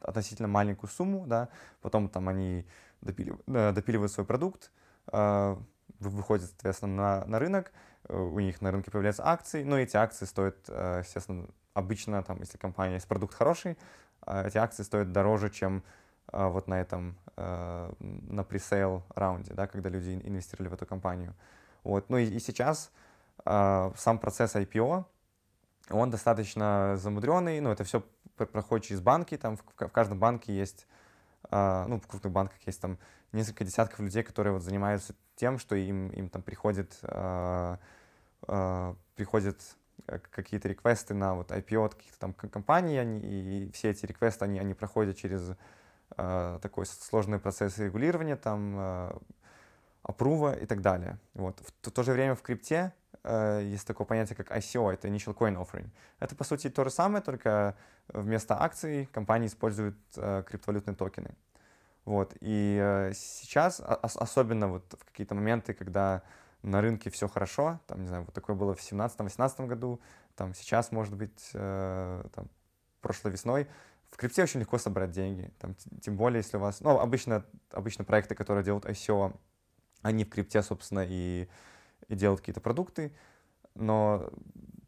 относительно маленькую сумму, да, потом там они допилив, э, допиливают свой продукт, э, выходят, соответственно, на, на рынок, э, у них на рынке появляются акции, но эти акции стоят, э, естественно, обычно, там, если компания есть продукт хороший, э, эти акции стоят дороже, чем вот на этом, а, на пресейл раунде, да, когда люди инвестировали в эту компанию. Вот. Ну и, и сейчас а, сам процесс IPO, он достаточно замудренный, ну это все проходит через банки, там в, в каждом банке есть, ну в крупных банках есть там несколько десятков людей, которые вот занимаются тем, что им, им там приходит, приходят какие-то реквесты на вот IPO от каких-то там компаний, они, и все эти реквесты, они, они проходят через э, такой сложный процесс регулирования, там, э, апрува и так далее. Вот. В, то же время в крипте э, есть такое понятие, как ICO, это Initial Coin Offering. Это, по сути, то же самое, только вместо акций компании используют э, криптовалютные токены. Вот. И э, сейчас, а, особенно вот в какие-то моменты, когда на рынке все хорошо, там, не знаю, вот такое было в 2017-2018 году, там сейчас, может быть, э, там, прошлой весной, в крипте очень легко собрать деньги, там, тем более, если у вас... Ну, обычно, обычно проекты, которые делают ICO, они в крипте, собственно, и, и делают какие-то продукты, но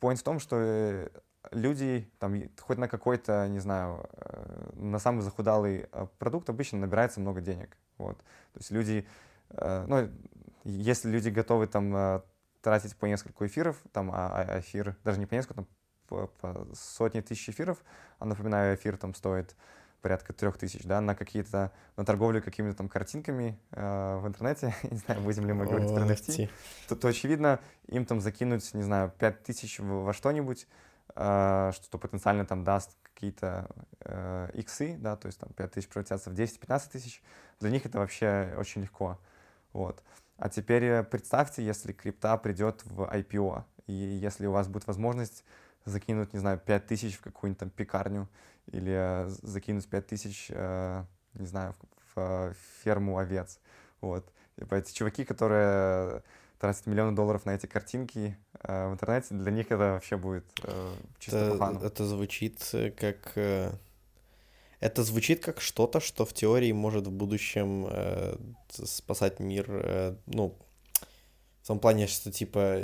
point в том, что э, люди, там, хоть на какой-то, не знаю, э, на самый захудалый э, продукт обычно набирается много денег, вот. То есть люди, ну, если люди готовы там тратить по несколько эфиров, там, а, а эфир, даже не по несколько, там, по, по сотни тысяч эфиров, а напоминаю, эфир там стоит порядка трех тысяч, да, на какие-то, на торговлю какими-то там картинками э, в интернете, не знаю, будем ли мы говорить про NFT, то, то, очевидно, им там закинуть, не знаю, пять тысяч во что-нибудь, э, что потенциально там даст какие-то э, иксы, да, то есть там 5 тысяч превратятся в 10-15 тысяч, для них это вообще очень легко, вот. А теперь э, представьте, если крипта придет в IPO, и если у вас будет возможность закинуть, не знаю, 5 тысяч в какую-нибудь там пекарню или э, закинуть 5 тысяч, э, не знаю, в, в ферму овец. Вот. Типа эти чуваки, которые тратят миллионы долларов на эти картинки э, в интернете, для них это вообще будет э, чисто это, по Это звучит э, как... Э, это звучит как что-то, что в теории может в будущем э, спасать мир, э, ну, в том плане, что, типа,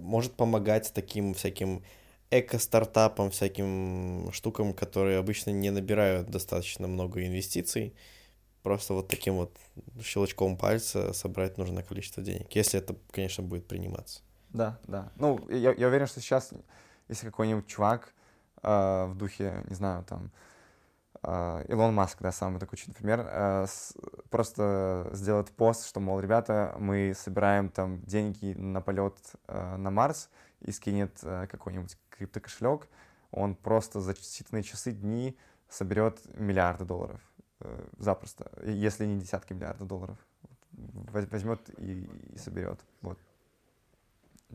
может помогать таким всяким эко-стартапам, всяким штукам, которые обычно не набирают достаточно много инвестиций. Просто вот таким вот щелчком пальца собрать нужное количество денег, если это, конечно, будет приниматься. Да, да. Ну, я, я уверен, что сейчас, если какой-нибудь чувак э, в духе, не знаю, там, Илон Маск, да, самый такой чудный пример, а, просто сделает пост, что, мол, ребята, мы собираем там деньги на полет а, на Марс и скинет какой-нибудь криптокошелек, он просто за считанные часы, дни соберет миллиарды долларов. э, запросто, если не десятки миллиардов долларов. Возьмет и, и соберет. Вот.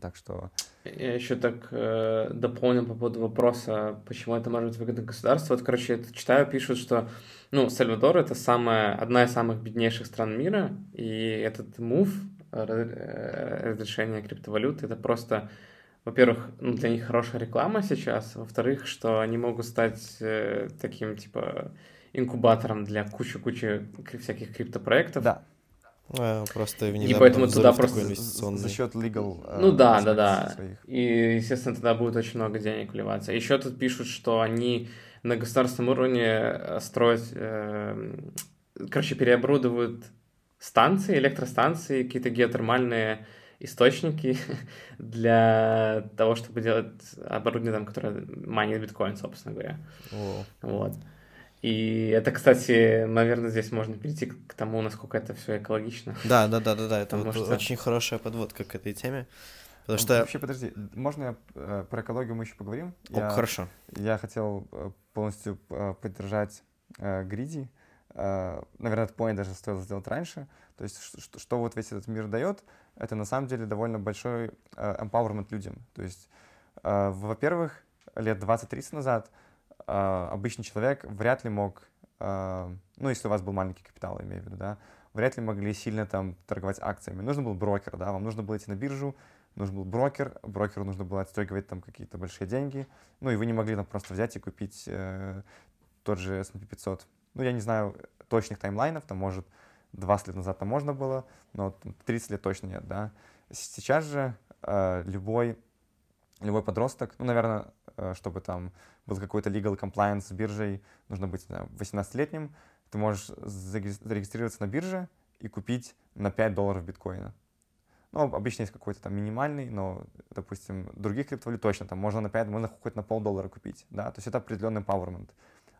Так что... Я еще так э, дополню по поводу вопроса, почему это может быть выгодно государству. Вот, короче, я читаю, пишут, что, ну, Сальвадор — это самая, одна из самых беднейших стран мира, и этот мув, э, разрешение криптовалют, это просто, во-первых, ну, для них хорошая реклама сейчас, во-вторых, что они могут стать э, таким, типа, инкубатором для кучи-кучи всяких криптопроектов. Да, а, просто и поэтому туда просто за счет legal. Э, ну да, да, да. Своих. И, естественно, тогда будет очень много денег вливаться. Еще тут пишут, что они на государственном уровне э, строят, э, короче, переоборудуют станции, электростанции, какие-то геотермальные источники для того, чтобы делать оборудование, там, которое майнит биткоин, собственно говоря. О. Вот. И это, кстати, наверное, здесь можно перейти к тому, насколько это все экологично. Да, да, да, да, да. Это вот что... очень хорошая подводка к этой теме. Потому что... Вообще, подожди, можно я, э, про экологию мы еще поговорим? О, я, хорошо. Я хотел э, полностью э, поддержать э, Гриди. Э, наверное, этот point даже стоило сделать раньше. То есть, что, что вот весь этот мир дает, это на самом деле довольно большой э, empowerment людям. То есть, э, во-первых, лет 20-30 назад обычный человек вряд ли мог, э, ну, если у вас был маленький капитал, имею в виду, да, вряд ли могли сильно там торговать акциями. Нужен был брокер, да, вам нужно было идти на биржу, нужен был брокер, брокеру нужно было отстегивать там какие-то большие деньги, ну, и вы не могли там просто взять и купить э, тот же S&P 500. Ну, я не знаю точных таймлайнов, там, может, 20 лет назад там можно было, но 30 лет точно нет, да. Сейчас же э, любой, любой подросток, ну, наверное, э, чтобы там был какой-то legal compliance с биржей, нужно быть 18-летним, ты можешь зарегистрироваться на бирже и купить на 5 долларов биткоина. Ну, обычно есть какой-то там минимальный, но, допустим, других криптовалют точно, там можно на 5, можно хоть на полдоллара купить, да, то есть это определенный empowerment.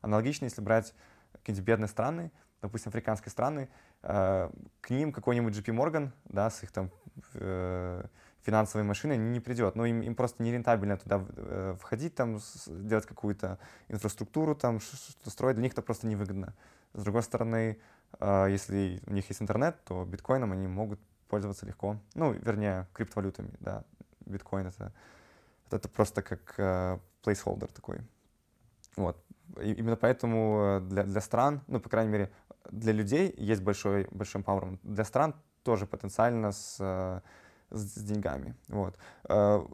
Аналогично, если брать какие-нибудь бедные страны, допустим, африканские страны, э, к ним какой-нибудь JP Morgan, да, с их там э, финансовой машины не придет. Ну, им, им просто нерентабельно туда э, входить, там, делать какую-то инфраструктуру, там, что строить, для них это просто невыгодно. С другой стороны, э, если у них есть интернет, то биткоином они могут пользоваться легко. Ну, вернее, криптовалютами, да. Биткоин это, это просто как э, placeholder такой. Вот. И именно поэтому для, для стран, ну, по крайней мере, для людей есть большой, большой empowerment. Для стран тоже потенциально с с, с деньгами. Вот. А,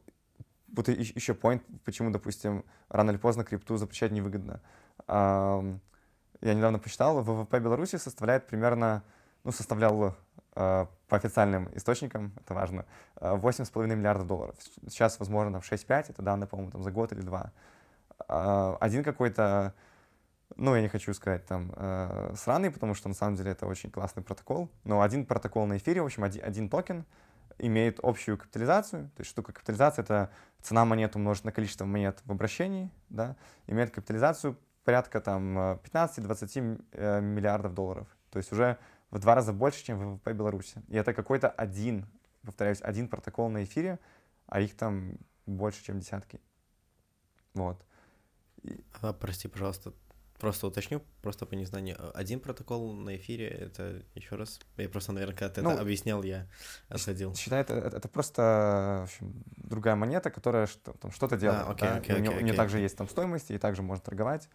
вот еще point, почему, допустим, рано или поздно крипту запрещать невыгодно. Я недавно посчитал, ВВП Беларуси составляет примерно, ну, составлял а, по официальным источникам, это важно, 8,5 миллиардов долларов. Сейчас, возможно, там 6-5, это данные, по-моему, там за год или два. А, один какой-то, ну, я не хочу сказать там сраный, потому что на самом деле это очень классный протокол, но один протокол на эфире, в общем, один, один токен — имеет общую капитализацию, то есть штука капитализация — это цена монет умножить на количество монет в обращении, да, имеет капитализацию порядка там 15-20 э, миллиардов долларов. То есть уже в два раза больше, чем ВВП Беларуси. И это какой-то один, повторяюсь, один протокол на эфире, а их там больше, чем десятки. Вот. И... А, прости, пожалуйста, Просто уточню, просто по незнанию. Один протокол на эфире, это еще раз, я просто, наверное, когда ты ну, это объяснял, я осадил. Считай, это, это, просто в общем, другая монета, которая что, там, что-то а, делает. А, окей, да? окей, у, нее, окей, у нее также есть там стоимость, и также можно торговать.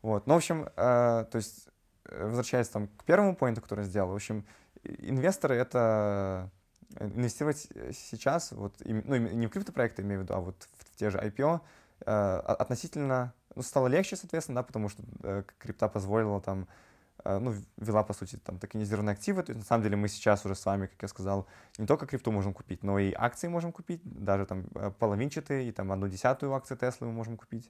Вот. Ну, в общем, э, то есть, э, возвращаясь там к первому поинту, который я сделал, в общем, инвесторы — это инвестировать сейчас, вот, ну, не в криптопроекты, имею в виду, а вот в те же IPO, э, относительно ну, стало легче, соответственно, да, потому что э, крипта позволила там, э, ну, вела, по сути, там токенизированные активы. То есть, на самом деле, мы сейчас уже с вами, как я сказал, не только крипту можем купить, но и акции можем купить, даже там э, половинчатые, и там одну десятую акции Теслы мы можем купить.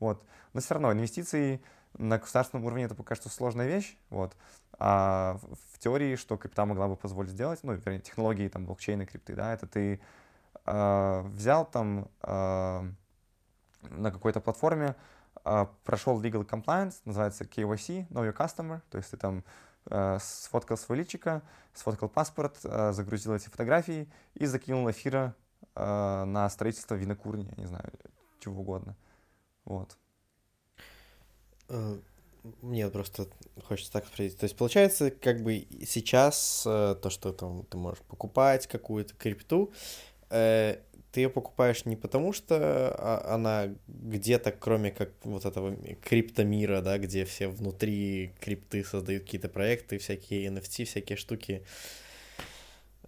Вот. Но все равно инвестиции на государственном уровне это пока что сложная вещь. Вот. А в теории, что крипта могла бы позволить сделать, ну, вернее, технологии, там, блокчейна, крипты, да, это ты э, взял там э, на какой-то платформе, прошел legal compliance, называется KYC, Know Your Customer, то есть ты там э, сфоткал свой личико, сфоткал паспорт, э, загрузил эти фотографии и закинул эфира э, на строительство винокурни, не знаю, чего угодно. Вот. Мне просто хочется так спросить. То есть, получается, как бы сейчас то, что там ты можешь покупать какую-то крипту, ты ее покупаешь не потому, что а, она где-то, кроме как вот этого криптомира, да, где все внутри крипты создают какие-то проекты, всякие NFT, всякие штуки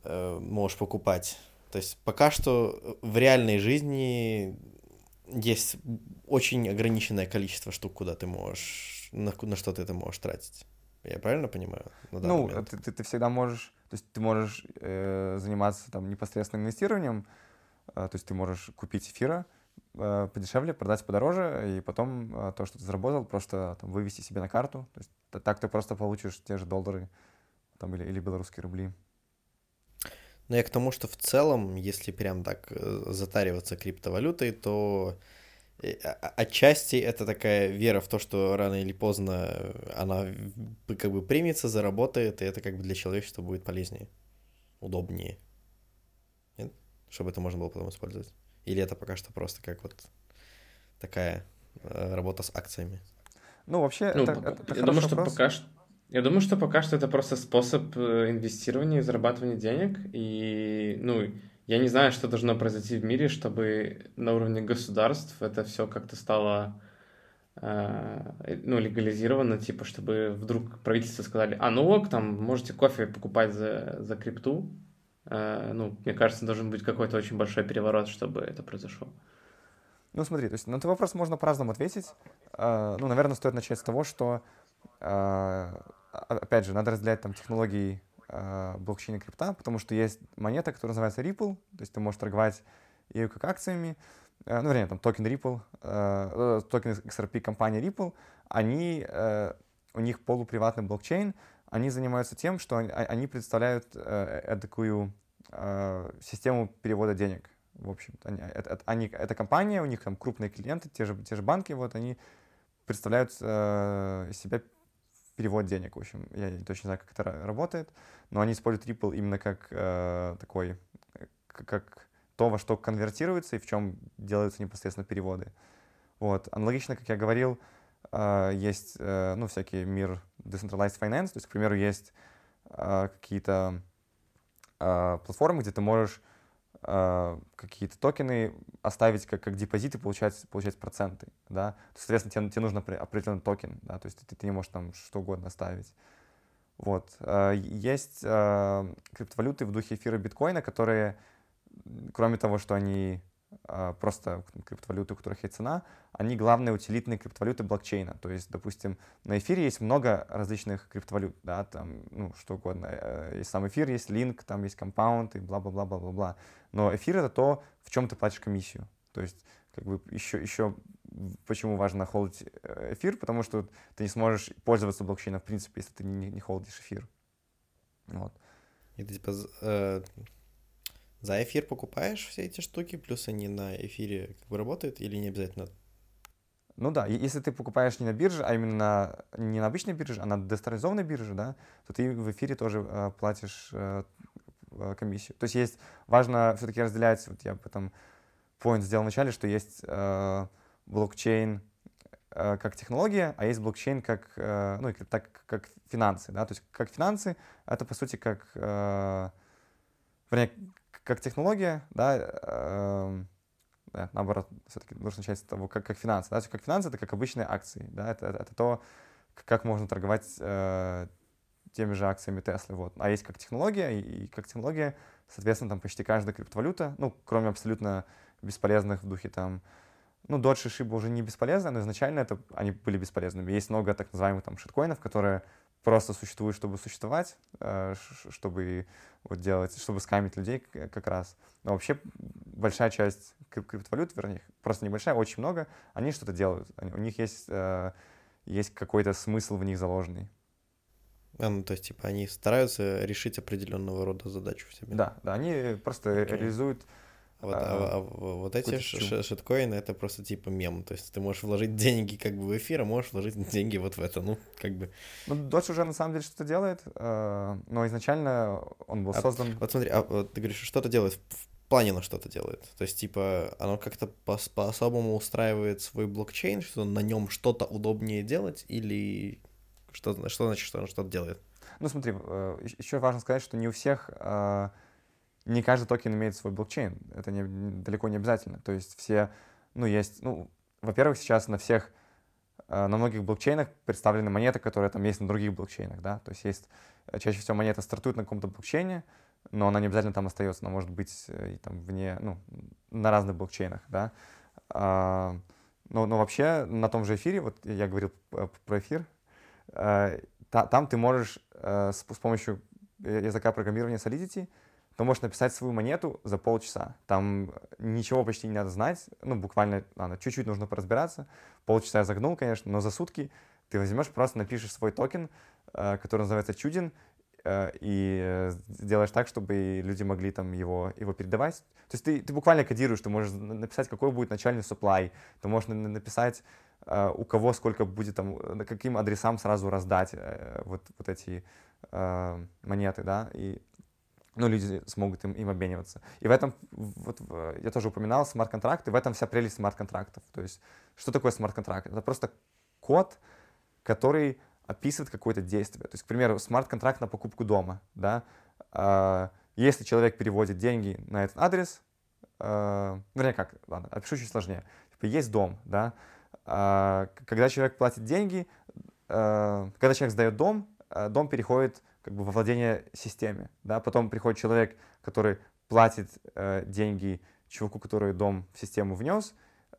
э, можешь покупать. То есть пока что в реальной жизни есть очень ограниченное количество штук, куда ты можешь, на, на что ты это можешь тратить. Я правильно понимаю? ну, ты, ты, ты всегда можешь, то есть ты можешь э, заниматься там непосредственным инвестированием, то есть ты можешь купить эфира э, подешевле, продать подороже, и потом э, то, что ты заработал, просто там, вывести себе на карту. То есть так ты просто получишь те же доллары там, или, или белорусские рубли. Но я к тому, что в целом, если прям так э, затариваться криптовалютой, то э, отчасти это такая вера в то, что рано или поздно она как бы примется, заработает, и это как бы для человечества будет полезнее, удобнее. Чтобы это можно было потом использовать. Или это пока что просто как вот такая э, работа с акциями? Ну, вообще, ну, это, это я думаю, что пока что я думаю, что пока что это просто способ э, инвестирования и зарабатывания денег. И, ну, я не знаю, что должно произойти в мире, чтобы на уровне государств это все как-то стало э, ну, легализировано, типа, чтобы вдруг правительство сказали, а ну ок, там, можете кофе покупать за, за крипту. Э, ну, мне кажется, должен быть какой-то очень большой переворот, чтобы это произошло. Ну, смотри, то есть на этот вопрос можно по-разному ответить. Ну, наверное, стоит начать с того, что опять же, надо разделять там технологии э, блокчейна крипта, потому что есть монета, которая называется Ripple, то есть ты можешь торговать ее как акциями, э, ну, вернее, там токен Ripple, э, токен XRP компании Ripple, они, э, у них полуприватный блокчейн, они занимаются тем, что они, они представляют э, такую э, систему перевода денег. В общем, они, это, они, это компания, у них там крупные клиенты, те же, те же банки, вот они представляют э, себя перевод денег, в общем. Я не точно знаю, как это работает, но они используют Ripple именно как э, такой, как то, во что конвертируется и в чем делаются непосредственно переводы. Вот. Аналогично, как я говорил, э, есть, э, ну, всякий мир decentralized finance, то есть, к примеру, есть э, какие-то э, платформы, где ты можешь какие-то токены оставить как, как депозит и получать, получать проценты, да, соответственно, тебе, тебе нужно определенный токен, да, то есть ты, ты не можешь там что угодно оставить. Вот. Есть криптовалюты в духе эфира биткоина, которые, кроме того, что они просто криптовалюты, у которых есть цена, они главные утилитные криптовалюты блокчейна. То есть, допустим, на эфире есть много различных криптовалют, да, там, ну, что угодно. Есть сам эфир, есть линк, там есть компаунд и бла-бла-бла-бла-бла-бла. Но эфир — это то, в чем ты платишь комиссию. То есть как бы еще, еще почему важно холдить э, эфир, потому что ты не сможешь пользоваться блокчейном в принципе, если ты не, не холдишь эфир. Вот. Ты типа э, за эфир покупаешь все эти штуки, плюс они на эфире как бы работают или не обязательно? Ну да, если ты покупаешь не на бирже, а именно не на обычной бирже, а на децентрализованной бирже, да, то ты в эфире тоже э, платишь э, э комиссию. То есть есть важно все-таки разделять, вот я потом point сделал вначале, что есть э, блокчейн э, как технология, а есть блокчейн как, э, ну, так, как финансы, да, то есть как финансы, это по сути как, э, вернее, как технология, да, э, да, наоборот, все-таки нужно начать с того, как, как финансы, да, как финансы это как обычные акции, да, это, это, это то, как можно торговать э, теми же акциями Теслы, вот, а есть как технология, и, и как технология, соответственно, там почти каждая криптовалюта, ну, кроме абсолютно бесполезных в духе там, ну, Dodge и Shiba уже не бесполезны, но изначально это, они были бесполезными. Есть много так называемых там шиткоинов, которые просто существуют, чтобы существовать, э, чтобы вот делать, чтобы скамить людей как раз. Но вообще большая часть криптовалют, вернее, просто небольшая, очень много, они что-то делают. У них есть, э, есть какой-то смысл в них заложенный. А, ну, то есть, типа, они стараются решить определенного рода задачу в себе. Да, да, они просто okay. реализуют вот, а, а, а вот эти шиткоины это просто типа мем. То есть ты можешь вложить деньги как бы в эфир, а можешь вложить деньги вот в это. Ну, как бы. Ну, Dodge уже на самом деле что-то делает, э, но изначально он был а, создан. Вот смотри, а вот ты говоришь, что-то делает. плане оно что-то делает. То есть, типа, оно как-то по- по-особому устраивает свой блокчейн, что на нем что-то удобнее делать, или что, что значит, что оно что-то делает? Ну, смотри, э, еще важно сказать, что не у всех, э, не каждый токен имеет свой блокчейн. Это не, далеко не обязательно. То есть все, ну, есть, ну, во-первых, сейчас на всех, э, на многих блокчейнах представлены монеты, которые там есть на других блокчейнах, да. То есть есть, чаще всего монета стартует на каком-то блокчейне, но она не обязательно там остается, она может быть и там вне, ну, на разных блокчейнах, да. А, но, но вообще на том же эфире, вот я говорил про эфир, та, там ты можешь э, с, с помощью языка программирования Solidity ты можешь написать свою монету за полчаса. Там ничего почти не надо знать, ну, буквально, ладно, чуть-чуть нужно поразбираться. Полчаса я загнул, конечно, но за сутки ты возьмешь, просто напишешь свой токен, э, который называется Чудин, э, и сделаешь так, чтобы люди могли там его, его передавать. То есть ты, ты буквально кодируешь, ты можешь написать, какой будет начальный supply, ты можешь написать Э, у кого сколько будет там, каким адресам сразу раздать э, вот, вот эти э, монеты, да, и ну, люди смогут им, им обмениваться. И в этом, вот, я тоже упоминал смарт-контракты, в этом вся прелесть смарт-контрактов. То есть, что такое смарт-контракт? Это просто код, который описывает какое-то действие. То есть, к примеру, смарт-контракт на покупку дома, да, если человек переводит деньги на этот адрес, вернее, как, ладно, опишу чуть сложнее. Типа, есть дом, да, а, когда человек платит деньги, а, когда человек сдает дом, а, дом переходит как бы во владение системе. Да? Потом приходит человек, который платит деньги чуваку, который дом в систему внес,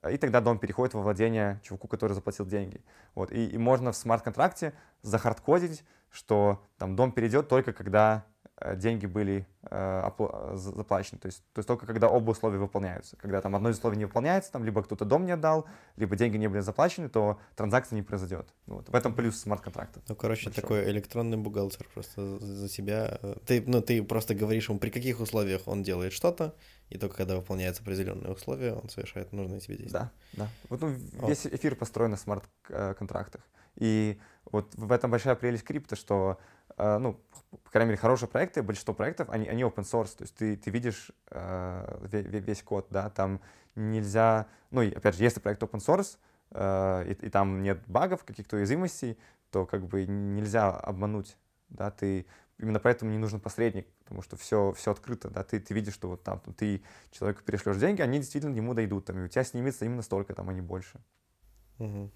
и тогда дом переходит во владение чуваку, который заплатил деньги. Вот. И, и можно в смарт-контракте захардкодить, что там дом перейдет только когда Э, деньги были э, заплачены. То есть, то есть только когда оба условия выполняются. Когда там одно из условий не выполняется, там либо кто-то дом не отдал, либо деньги не были заплачены, то транзакция не произойдет. Вот. В этом плюс смарт-контракта. Ну, короче, большой. такой электронный бухгалтер просто за тебя. Ты, ну, ты просто говоришь ему, при каких условиях он делает что-то, и только когда выполняются определенные условия, он совершает нужные тебе действия. Да, да. Вот ну, весь эфир построен на смарт-контрактах. И вот в этом большая прелесть крипто, что Э, ну, по крайней мере, хорошие проекты, большинство проектов, они, они open source, то есть ты, ты видишь э, весь, весь код, да, там нельзя, ну, и опять же, если проект open source, э, и, и там нет багов, каких-то уязвимостей, то как бы нельзя обмануть, да, ты, именно поэтому не нужен посредник, потому что все, все открыто, да, ты, ты видишь, что вот там ты человеку перешлешь деньги, они действительно ему дойдут, там, и у тебя снимется именно столько, там, а не больше. Угу.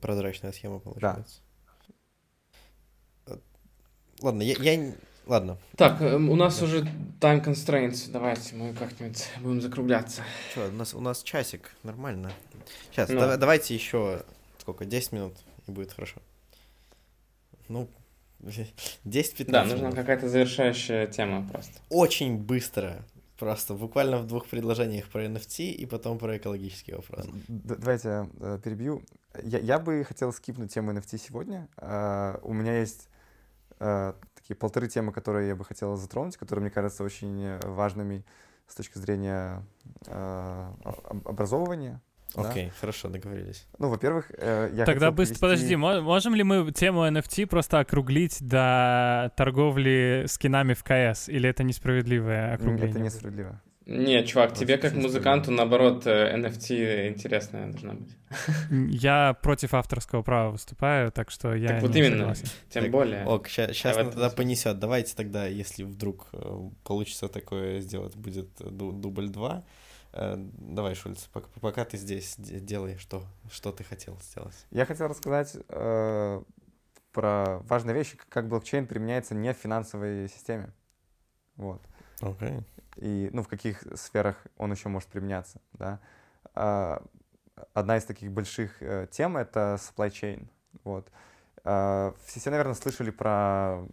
Прозрачная схема получается. Да. Ладно, я, я... Ладно. Так, эм, у нас да. уже time constraints. Давайте мы как-нибудь будем закругляться. Что, у нас, у нас часик, нормально. Сейчас, ну. да, давайте еще сколько, 10 минут, и будет хорошо. Ну, 10-15 Да, нужна какая-то завершающая тема просто. Очень быстро. Просто буквально в двух предложениях про NFT и потом про экологический вопрос. Давайте э, перебью. Я, я бы хотел скипнуть тему NFT сегодня. Uh, у меня есть Э, такие полторы темы, которые я бы хотел затронуть, которые, мне кажутся очень важными с точки зрения э, образовывания. Окей, okay, да? хорошо, договорились. Ну, во-первых, э, я Тогда быстро, привести... подожди, можем ли мы тему NFT просто округлить до торговли скинами в КС? Или это несправедливое округление? Это несправедливо. Не, чувак, тебе как музыканту, наоборот, NFT э, интересная должна быть. Я против авторского права выступаю, так что я Так вот именно, тем более. Ок, сейчас тогда понесет. Давайте тогда, если вдруг э, получится такое сделать, будет дубль 2. Э, давай, Шульц, пока, пока ты здесь, делай, что, что ты хотел сделать. Я хотел рассказать э, про важные вещи, как блокчейн применяется не в финансовой системе. Вот. Okay и ну, в каких сферах он еще может применяться. Да? А, одна из таких больших э, тем — это supply chain. Вот. А, все, наверное, слышали про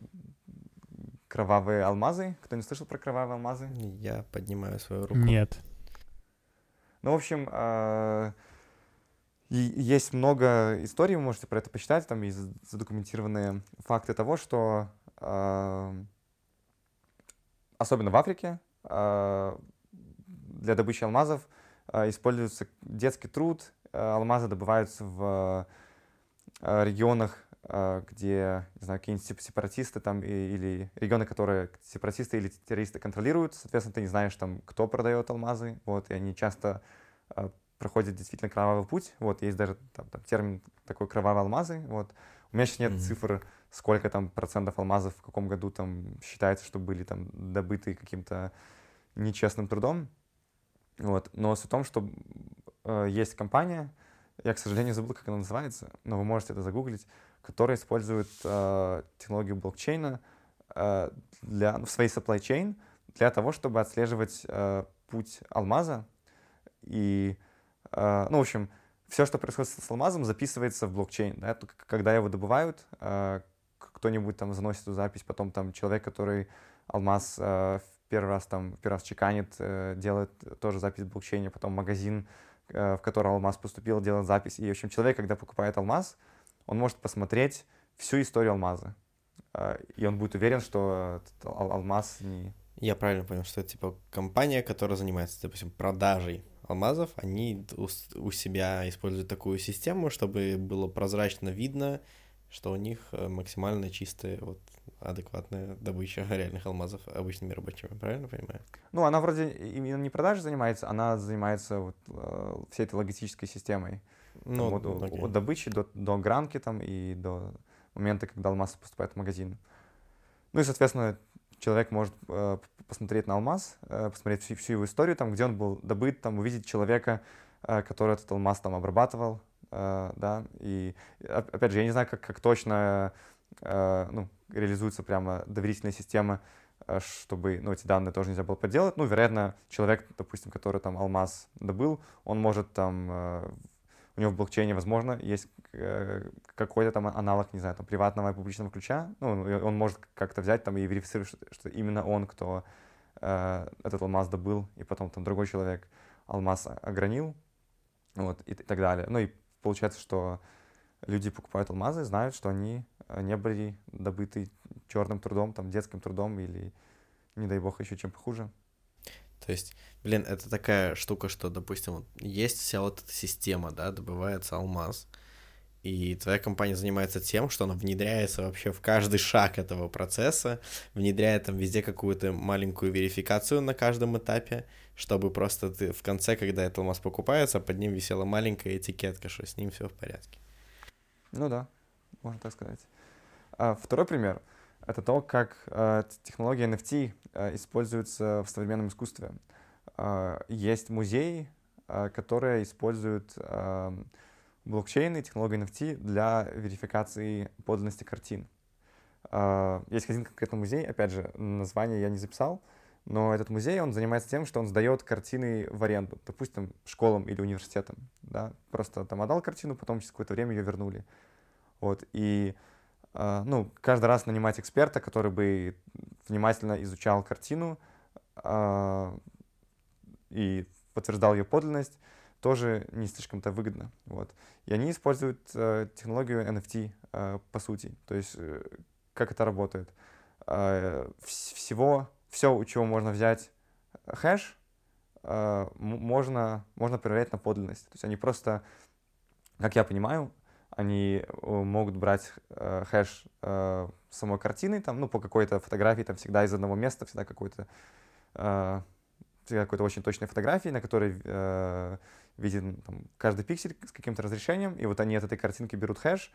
кровавые алмазы. Кто не слышал про кровавые алмазы? Я поднимаю свою руку. Нет. Ну, в общем, а, есть много историй, вы можете про это почитать, там есть задокументированные факты того, что особенно в Африке для добычи алмазов а, используется детский труд. А, алмазы добываются в регионах где, не знаю, какие-нибудь сепаратисты там или регионы, которые сепаратисты или террористы контролируют, соответственно, ты не знаешь там, кто продает алмазы, вот, и они часто проходят действительно кровавый путь, вот, есть даже там, там термин такой кровавые алмазы, вот. У меня сейчас нет mm-hmm. цифр, сколько там процентов алмазов в каком году там считается, что были там добыты каким-то нечестным трудом, вот. Но суть в том, что э, есть компания, я, к сожалению, забыл, как она называется, но вы можете это загуглить, которая использует э, технологию блокчейна э, для, в своей supply chain для того, чтобы отслеживать э, путь алмаза. И, э, ну, в общем, все, что происходит с алмазом, записывается в блокчейн. Да? Когда его добывают, э, кто-нибудь там заносит эту запись, потом там человек, который алмаз э, первый раз там первый раз чеканит, э, делает тоже запись в блокчейне, потом магазин, э, в который алмаз поступил, делает запись. И, в общем, человек, когда покупает алмаз, он может посмотреть всю историю алмаза. Э, и он будет уверен, что ал алмаз не... Я правильно понял, что это типа компания, которая занимается, допустим, продажей алмазов, они у, у себя используют такую систему, чтобы было прозрачно видно, что у них максимально чистые вот адекватная добыча реальных алмазов обычными рабочими, правильно понимаю? Ну, она вроде именно не продажей занимается, она занимается вот, э, всей этой логистической системой. Ну, там, от, от добычи до, до гранки там и до момента, когда алмаз поступает в магазин. Ну и, соответственно, человек может э, посмотреть на алмаз, э, посмотреть всю, всю его историю, там, где он был добыт, там, увидеть человека, э, который этот алмаз там обрабатывал, э, да, и опять же, я не знаю, как, как точно Э, ну, реализуется прямо доверительная система, э, чтобы ну, эти данные тоже нельзя было подделать. Ну, вероятно, человек, допустим, который там алмаз добыл, он может там, э, у него в блокчейне, возможно, есть какой-то там аналог, не знаю, там, приватного и публичного ключа. Ну, он может как-то взять там и верифицировать, что, что именно он, кто этот алмаз добыл, и потом там другой человек алмаз огранил, вот, и, и так далее. Ну, и получается, что люди покупают алмазы, знают, что они э, не были добыты черным трудом, там, детским трудом или, не дай бог, еще чем похуже. То есть, блин, это такая штука, что, допустим, есть вся вот эта система, да, добывается алмаз, и твоя компания занимается тем, что она внедряется вообще в каждый шаг этого процесса, внедряет там везде какую-то маленькую верификацию на каждом этапе, чтобы просто ты в конце, когда этот алмаз покупается, под ним висела маленькая этикетка, что с ним все в порядке. Ну да, можно так сказать. А второй пример — это то, как э, технология NFT э, используется в современном искусстве. Э, есть музеи, э, которые используют э, блокчейн и технологию NFT для верификации подлинности картин. Э, есть один конкретный музей, опять же, название я не записал, но этот музей, он занимается тем, что он сдает картины в аренду, допустим, школам или университетам, да, просто там отдал картину, потом через какое-то время ее вернули. Вот, и, э, ну, каждый раз нанимать эксперта, который бы внимательно изучал картину э, и подтверждал ее подлинность, тоже не слишком-то выгодно. Вот. И они используют э, технологию NFT, э, по сути. То есть, э, как это работает? Э, всего все, у чего можно взять э, хэш, э, можно, можно проверять на подлинность. То есть они просто, как я понимаю, они э, могут брать хэш самой картины, там, ну, по какой-то фотографии, там всегда из одного места, всегда какой-то всегда какой-то очень точной фотографии, на которой э, виден там, каждый пиксель с каким-то разрешением, и вот они от этой картинки берут хэш,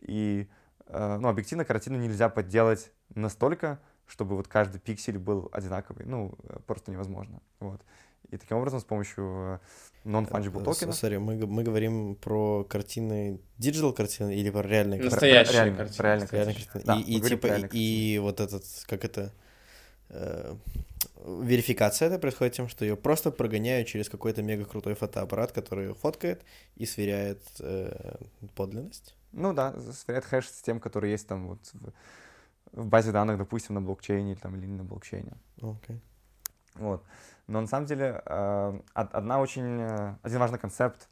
и э, ну, объективно картину нельзя подделать настолько, чтобы вот каждый пиксель был одинаковый. Ну, э, просто невозможно. Вот. И таким образом с помощью э, non-fungible токена... Сори, мы, мы говорим про картины, digital картины или про реальные картины? Настоящие реальные, картины. Реальные картины. картины. Да, и, и, типа, и, и вот этот, как это, э, верификация это происходит тем, что ее просто прогоняют через какой-то мега крутой фотоаппарат, который фоткает и сверяет э, подлинность. Ну да, сверяет хэш с тем, который есть там вот в в базе данных, допустим, на блокчейне там, или не на блокчейне. Okay. Вот. Но на самом деле э, одна очень, э, один важный концепт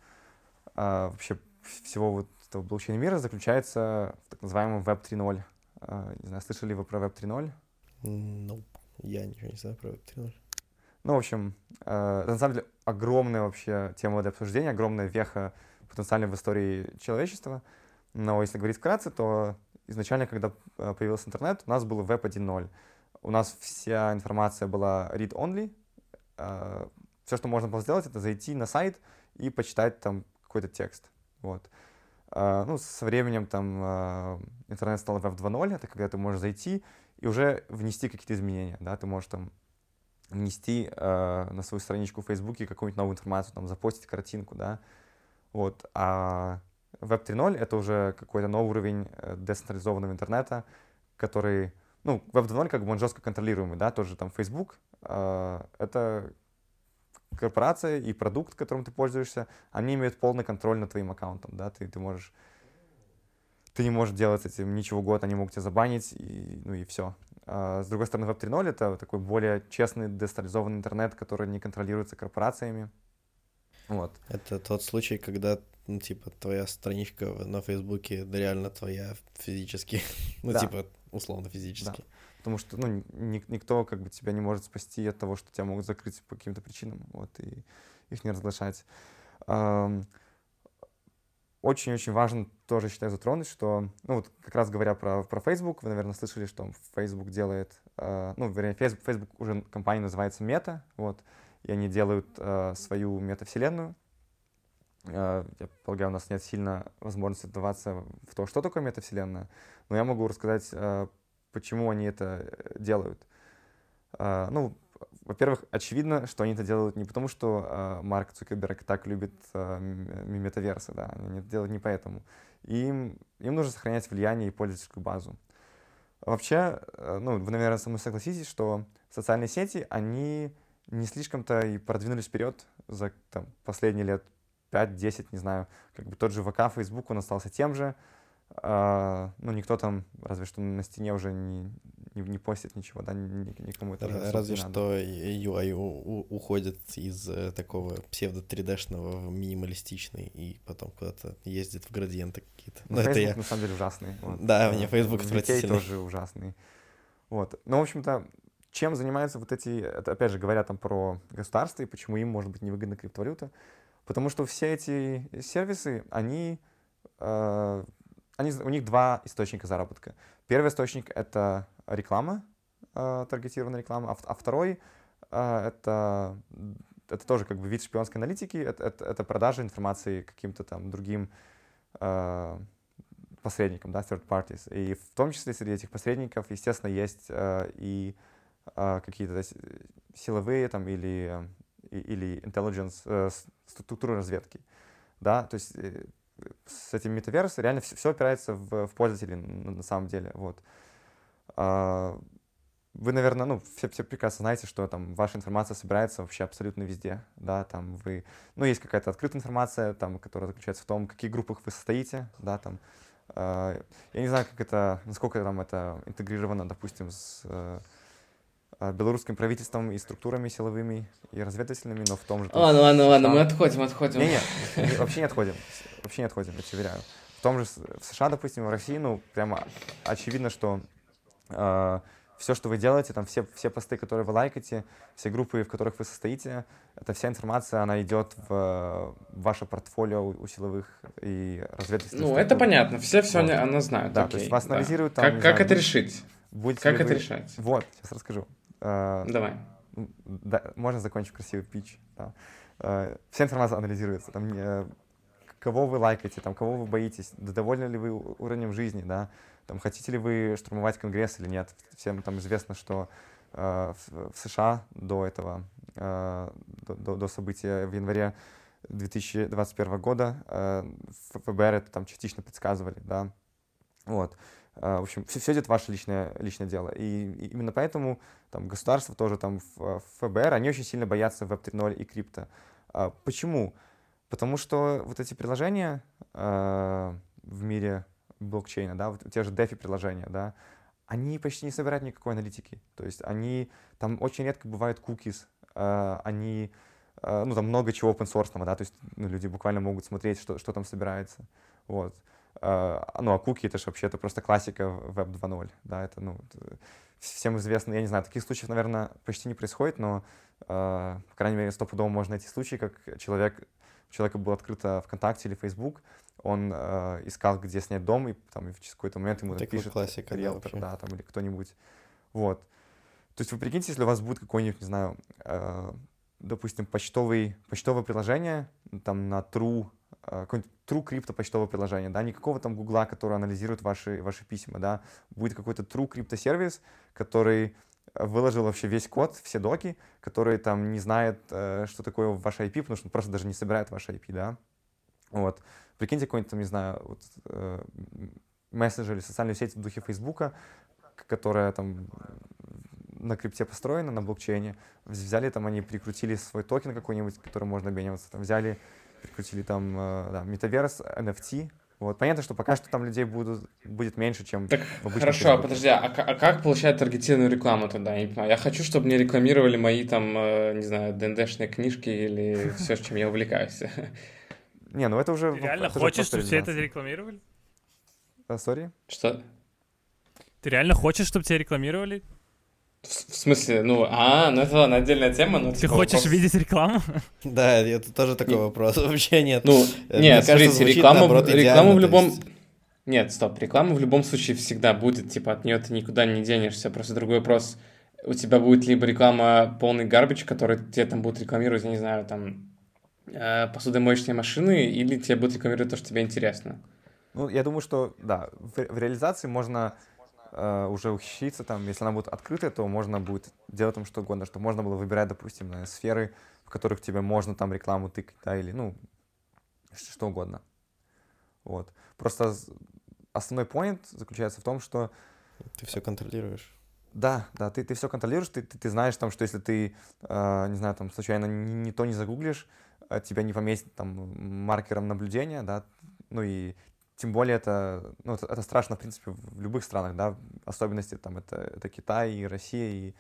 э, вообще всего вот этого блокчейна мира заключается в так называемом Web 3.0. Не знаю, слышали вы про Web 3.0? Nope. Я ничего не знаю про Web 3.0. Ну, в общем, на самом деле огромная вообще тема для обсуждения, огромная веха потенциально в истории человечества. Но если говорить вкратце, то изначально, когда э, появился интернет, у нас был веб 1.0. У нас вся информация была read-only. Э, Все, что можно было сделать, это зайти на сайт и почитать там какой-то текст. Вот. Э, ну, со временем там интернет стал веб 2.0, это когда ты можешь зайти и уже внести какие-то изменения, да, ты можешь там внести э, на свою страничку в Фейсбуке какую-нибудь новую информацию, там, запостить картинку, да, вот, а Web 3.0 — это уже какой-то новый уровень э, децентрализованного интернета, который, ну, Web 2.0 как бы он жестко контролируемый, да, тоже там Facebook, э, это корпорация и продукт, которым ты пользуешься, они имеют полный контроль над твоим аккаунтом, да, ты, ты можешь ты не можешь делать с этим ничего год, они могут тебя забанить, и, ну и все. А, с другой стороны, Web 3.0 — это такой более честный, децентрализованный интернет, который не контролируется корпорациями. Вот. Это тот случай, когда, ну, типа, твоя страничка на Фейсбуке реально твоя физически. ну, Да. типа, условно физически. Потому что, ну, ни- никто как бы тебя не может спасти от того, что тебя могут закрыть по каким-то причинам, вот, и их не разглашать. Очень-очень важно тоже, считаю, затронуть, что, ну, вот как раз говоря про, про Facebook, вы, наверное, слышали, что Facebook делает, э, ну, вернее, Facebook, Facebook уже компания называется Meta, вот, и они делают э, свою метавселенную. Э, я полагаю, у нас нет сильно возможности вдаваться в то, что такое метавселенная, но я могу рассказать, э, почему они это э, делают. Э, Ну, во-первых, очевидно, что они это делают не потому, что э, Марк Цукерберг так любит э, м- метаверсы, да, они это делают не поэтому. Им, им нужно сохранять влияние и пользовательскую базу. Вообще, э, ну, вы, наверное, со мной согласитесь, что социальные сети, они не слишком-то и продвинулись вперед за там, последние лет 5-10, не знаю. Как бы тот же ВК, Facebook, он остался тем же. А, ну, никто там, разве что на стене уже не, не, не постит ничего, да, ни- ни- никому это Р- Разве что UI уходит из э, такого псевдо 3D-шного в минималистичный и потом куда-то ездит в градиенты какие-то. Ну, Ну, это Facebook я. на самом деле ужасный. вот. Да, мне Э, Facebook VK отвратительный. тоже ужасный. Вот. Ну, в общем-то, чем занимаются вот эти, это опять же говоря там про государство и почему им может быть невыгодна криптовалюта, потому что все эти сервисы, они, э, они, у них два источника заработка. Первый источник — это реклама, э, таргетированная реклама, а, а второй э, это, это тоже как бы вид шпионской аналитики, это, это, это продажа информации каким-то там другим э, посредникам, да, third parties. И в том числе среди этих посредников, естественно, есть э, и э, какие-то да, силовые там или, э, или intelligence, э, структуры разведки. Да, то есть э, с этим метаверс реально все, опирается в, в пользователей на, на самом деле. Вот. А, вы, наверное, ну, все, все прекрасно знаете, что там ваша информация собирается вообще абсолютно везде, да, там вы, ну, есть какая-то открытая информация, там, которая заключается в том, в каких группах вы состоите, да, там, э, я не знаю, как это, насколько там это интегрировано, допустим, с э, белорусским правительством и структурами силовыми и разведывательными, но в том же... Ладно, ладно, ладно, США- мы отходим, отходим. не, не, вообще не отходим. Вообще не отходим, я тебе уверяю. В том же в США, допустим, в России, ну, прямо очевидно, что все, что вы делаете, там все, все посты, которые вы лайкаете, все группы, в которых вы состоите, это вся информация, она идет в э, ваше портфолио у у силовых и разведывательных Ну, это понятно, все все Вот. оно знают. Да, то окей, есть вас да. анализируют там, Как, как знаю, это будь- решить? Будете Как это вы- решать? Вот, сейчас расскажу. Э, Давай. Да, можно закончить красивый пич. Да. Э, Вся информация анализируется. Там, э, кого вы лайкаете, там, кого вы боитесь, довольны ли вы уровнем жизни, да, там, хотите ли вы штурмовать Конгресс или нет. Всем там известно, что э, в, в США до этого, э, до, до- события в январе 2021 года э, ФБР это там частично предсказывали, да. Вот. Э, В общем, все, идет ваше личное, личное дело. И, и именно поэтому там государство тоже, там ФБР, они очень сильно боятся Web 3.0 и крипто. А, Почему? Потому что вот эти приложения э, в мире блокчейна, да, вот те же DeFi приложения, да, они почти не собирают никакой аналитики. То есть они, там очень редко бывают cookies, э, они, э, ну, там много чего open source, да, то есть ну, люди буквально могут смотреть, что, что там собирается. Вот. Э, ну, а куки это же вообще это просто классика Web 2.0, да, это, ну, это всем известно, я не знаю, таких случаев, наверное, почти не происходит, но, э, по крайней мере, стопудово можно найти случаи, как человек, у человека было открыто ВКонтакте или Facebook, он э, искал, где снять дом, и там и в какой-то момент ему Такой пишет классика, да, риэлтор, вообще. да, там, или кто-нибудь. Вот. То есть вы прикиньте, если у вас будет какой-нибудь, не знаю, э, допустим, почтовый, почтовое приложение, там на True, э, какое-нибудь True крипто почтовое приложение, да, никакого там Гугла, который анализирует ваши, ваши письма, да, будет какой-то True крипто сервис, который выложил вообще весь код, все доки, который там не знает, э, что такое ваш IP, потому что он просто даже не собирает ваш IP, да. Вот. Прикиньте какой-нибудь там, не знаю, вот, э, мессенджер или социальную сеть в духе Фейсбука, которая там на крипте построена, на блокчейне. Взяли там, они прикрутили свой токен какой-нибудь, который можно обмениваться. Там взяли, прикрутили там, э, да, метаверс, NFT. Вот. Понятно, что пока что там людей будут, будет меньше, чем Так, в обычном хорошо, а Фейсбуке. подожди, а, а как получать таргетированную рекламу тогда? Я не понимаю. Я хочу, чтобы мне рекламировали мои там, э, не знаю, ДНДшные книжки или все, чем я увлекаюсь. Не, ну это уже... Ты реально это хочешь, чтобы тебе это рекламировали? А, Сори? Что? Ты реально хочешь, чтобы тебя рекламировали? В, смысле, ну, а, ну это ладно, отдельная тема, но Ты типа, хочешь вопрос- видеть рекламу? Да, это тоже такой вопрос. Вообще нет. Ну, Э, нет, смотрите, реклама, рекламу идеально, в любом... Нет, стоп, реклама в любом случае всегда будет, типа, от нее ты никуда не денешься, просто другой вопрос, у тебя будет либо реклама полный гарбич, который тебе там будут рекламировать, я не знаю, там, э, посудомоечные машины, или тебе будут рекламировать то, что тебе интересно. Ну, я думаю, что, да, в, в реализации можно уже ухищриться, там, если она будет открытая, то можно будет делать там что угодно, что можно было выбирать, допустим, наверное, сферы, в которых тебе можно там рекламу тыкать, да, или, ну, что угодно. Вот. Просто основной point заключается в том, что Ты все контролируешь. да, да, ты, ты все контролируешь, ты, ты, ты знаешь, там, что если ты, э, не знаю, там, случайно не, не то не загуглишь, э, тебя не поместят там маркером наблюдения, да, ну и тем более это, ну, это, это страшно, в принципе, в любых странах, да, особенности там это, это Китай и Россия и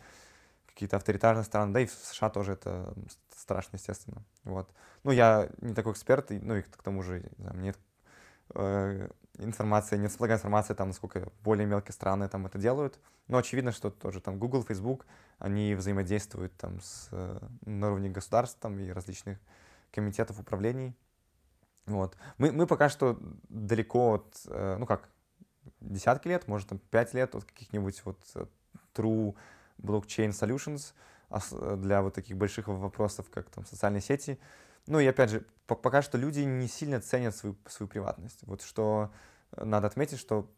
какие-то авторитарные страны, да и в США тоже это страшно, естественно, вот. Ну, я не такой эксперт, ну и к тому же, не знаю, мне э, информация, не располагаю информацией, там, насколько более мелкие страны там это делают, но очевидно, что тоже там Google, Facebook, они взаимодействуют там с, э, на уровне государств там и различных комитетов, управлений. Вот. Мы, мы пока что далеко от, э, ну как, десятки лет, может там пять лет от каких-нибудь вот э, true blockchain solutions ос- э, для вот таких больших вопросов, как там социальные сети. Ну и опять же, по- пока что люди не сильно ценят свою, свою приватность. Вот что надо отметить, что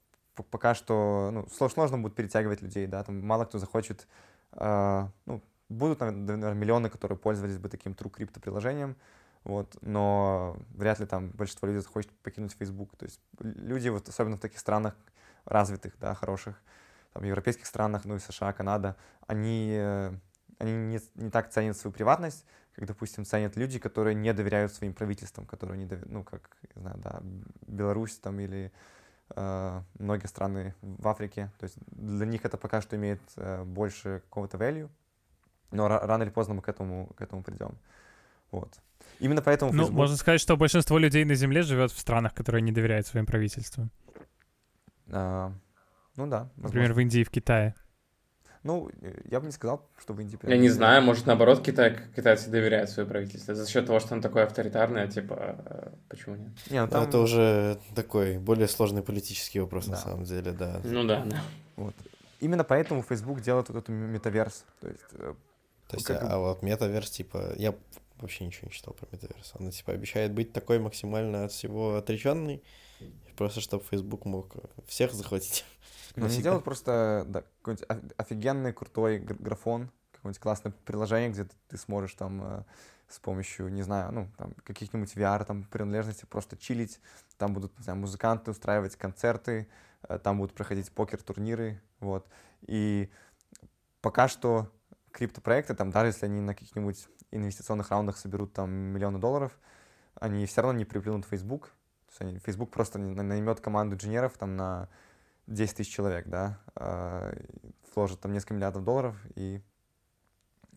пока что ну, сло- сложно будет перетягивать людей, да, там мало кто захочет, э, ну, будут, наверное, миллионы, которые пользовались бы таким true крипто приложением, вот, но вряд ли там большинство людей захочет покинуть Facebook. То есть люди, вот, особенно в таких странах развитых, да, хороших, там, европейских странах, ну и США, Канада, они, э, они не, не так ценят свою приватность, как, допустим, ценят люди, которые не доверяют своим правительствам, которые не доверяют, ну, как, не знаю, да, Беларусь там или э, многие страны в Африке. То есть для них это пока что имеет э, больше какого-то value, но ра- рано или поздно мы к этому, к этому придем. Вот. Именно поэтому Ну, Facebook- можно сказать, что большинство людей на Земле живет в странах, которые не доверяют своим правительствам. а, ну да, Например, возможно. в Индии и в Китае. Ну, э, я бы не сказал, что в Индии прям... Я не знаю, может, наоборот, Китай, китайцы доверяют свое правительство за счет того, что оно такое авторитарное, типа, э, почему нет? Не, ну, там, Это уже такой более сложный политический вопрос, на Да. самом деле, да. Ну да, да. вот. Именно поэтому Facebook делает вот эту метаверс. То есть, э, То есть, как а вот метаверс, типа, я вообще ничего не читал про метаверс. Она, типа, обещает быть такой максимально от всего отреченный, просто чтобы Facebook мог всех захватить. они Навсегда. делают просто да, какой-нибудь оф- офигенный, крутой гр- графон, какое-нибудь классное приложение, где ты, ты сможешь там э, с помощью, не знаю, ну, там, каких-нибудь VR там, принадлежностей просто чилить. Там будут, не знаю, музыканты устраивать концерты, э, там будут проходить покер-турниры, вот. И пока что криптопроекты, там, даже если они на каких-нибудь инвестиционных раундах соберут там миллионы долларов, они все равно не приплюнут Facebook. То есть они- Facebook просто на- наймет команду инженеров там на 10 тысяч человек, да, а, вложит там несколько миллиардов долларов и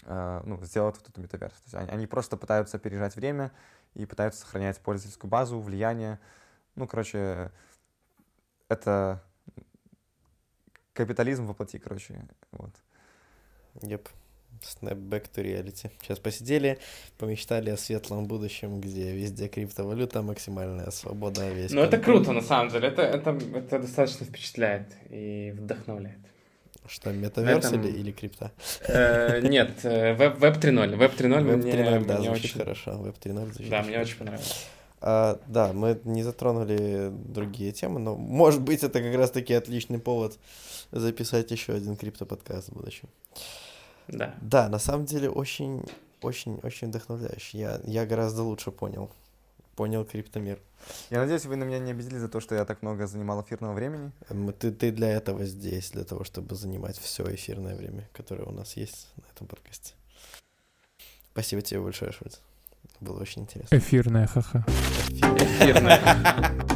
а, ну, сделают вот эту метаверс. То есть они, они просто пытаются опережать время и пытаются сохранять пользовательскую базу, влияние. Ну, короче, это капитализм воплоти, короче, вот. Еп. Snapback to reality. Сейчас посидели, помечтали о светлом будущем, где везде криптовалюта, максимальная свобода, весь Ну, это круто, на самом деле. Это, это, это достаточно впечатляет и вдохновляет. Что, метаверс этом- или, или крипта? Э, Нет, э, веб веб 3.0. Веб 3.0 Web мне, 3.0, да, мне звучит очень... хорошо. Web 3.0 звучит Да, мне хорошо. очень понравилось. А, да, мы не затронули другие темы, но, может быть, это как раз-таки отличный повод записать еще один криптоподкаст в будущем. Да. Да, на самом деле очень, очень, очень вдохновляюще. Я, я гораздо лучше понял. Понял криптомир. Я надеюсь, вы на меня не обидели за то, что я так много занимал эфирного времени. М, Ты, ты для этого здесь, для того, чтобы занимать все эфирное время, которое у нас есть на этом подкасте. Спасибо тебе большое, Шульц. Было очень интересно. Эфирная, ха-ха. Эфирное.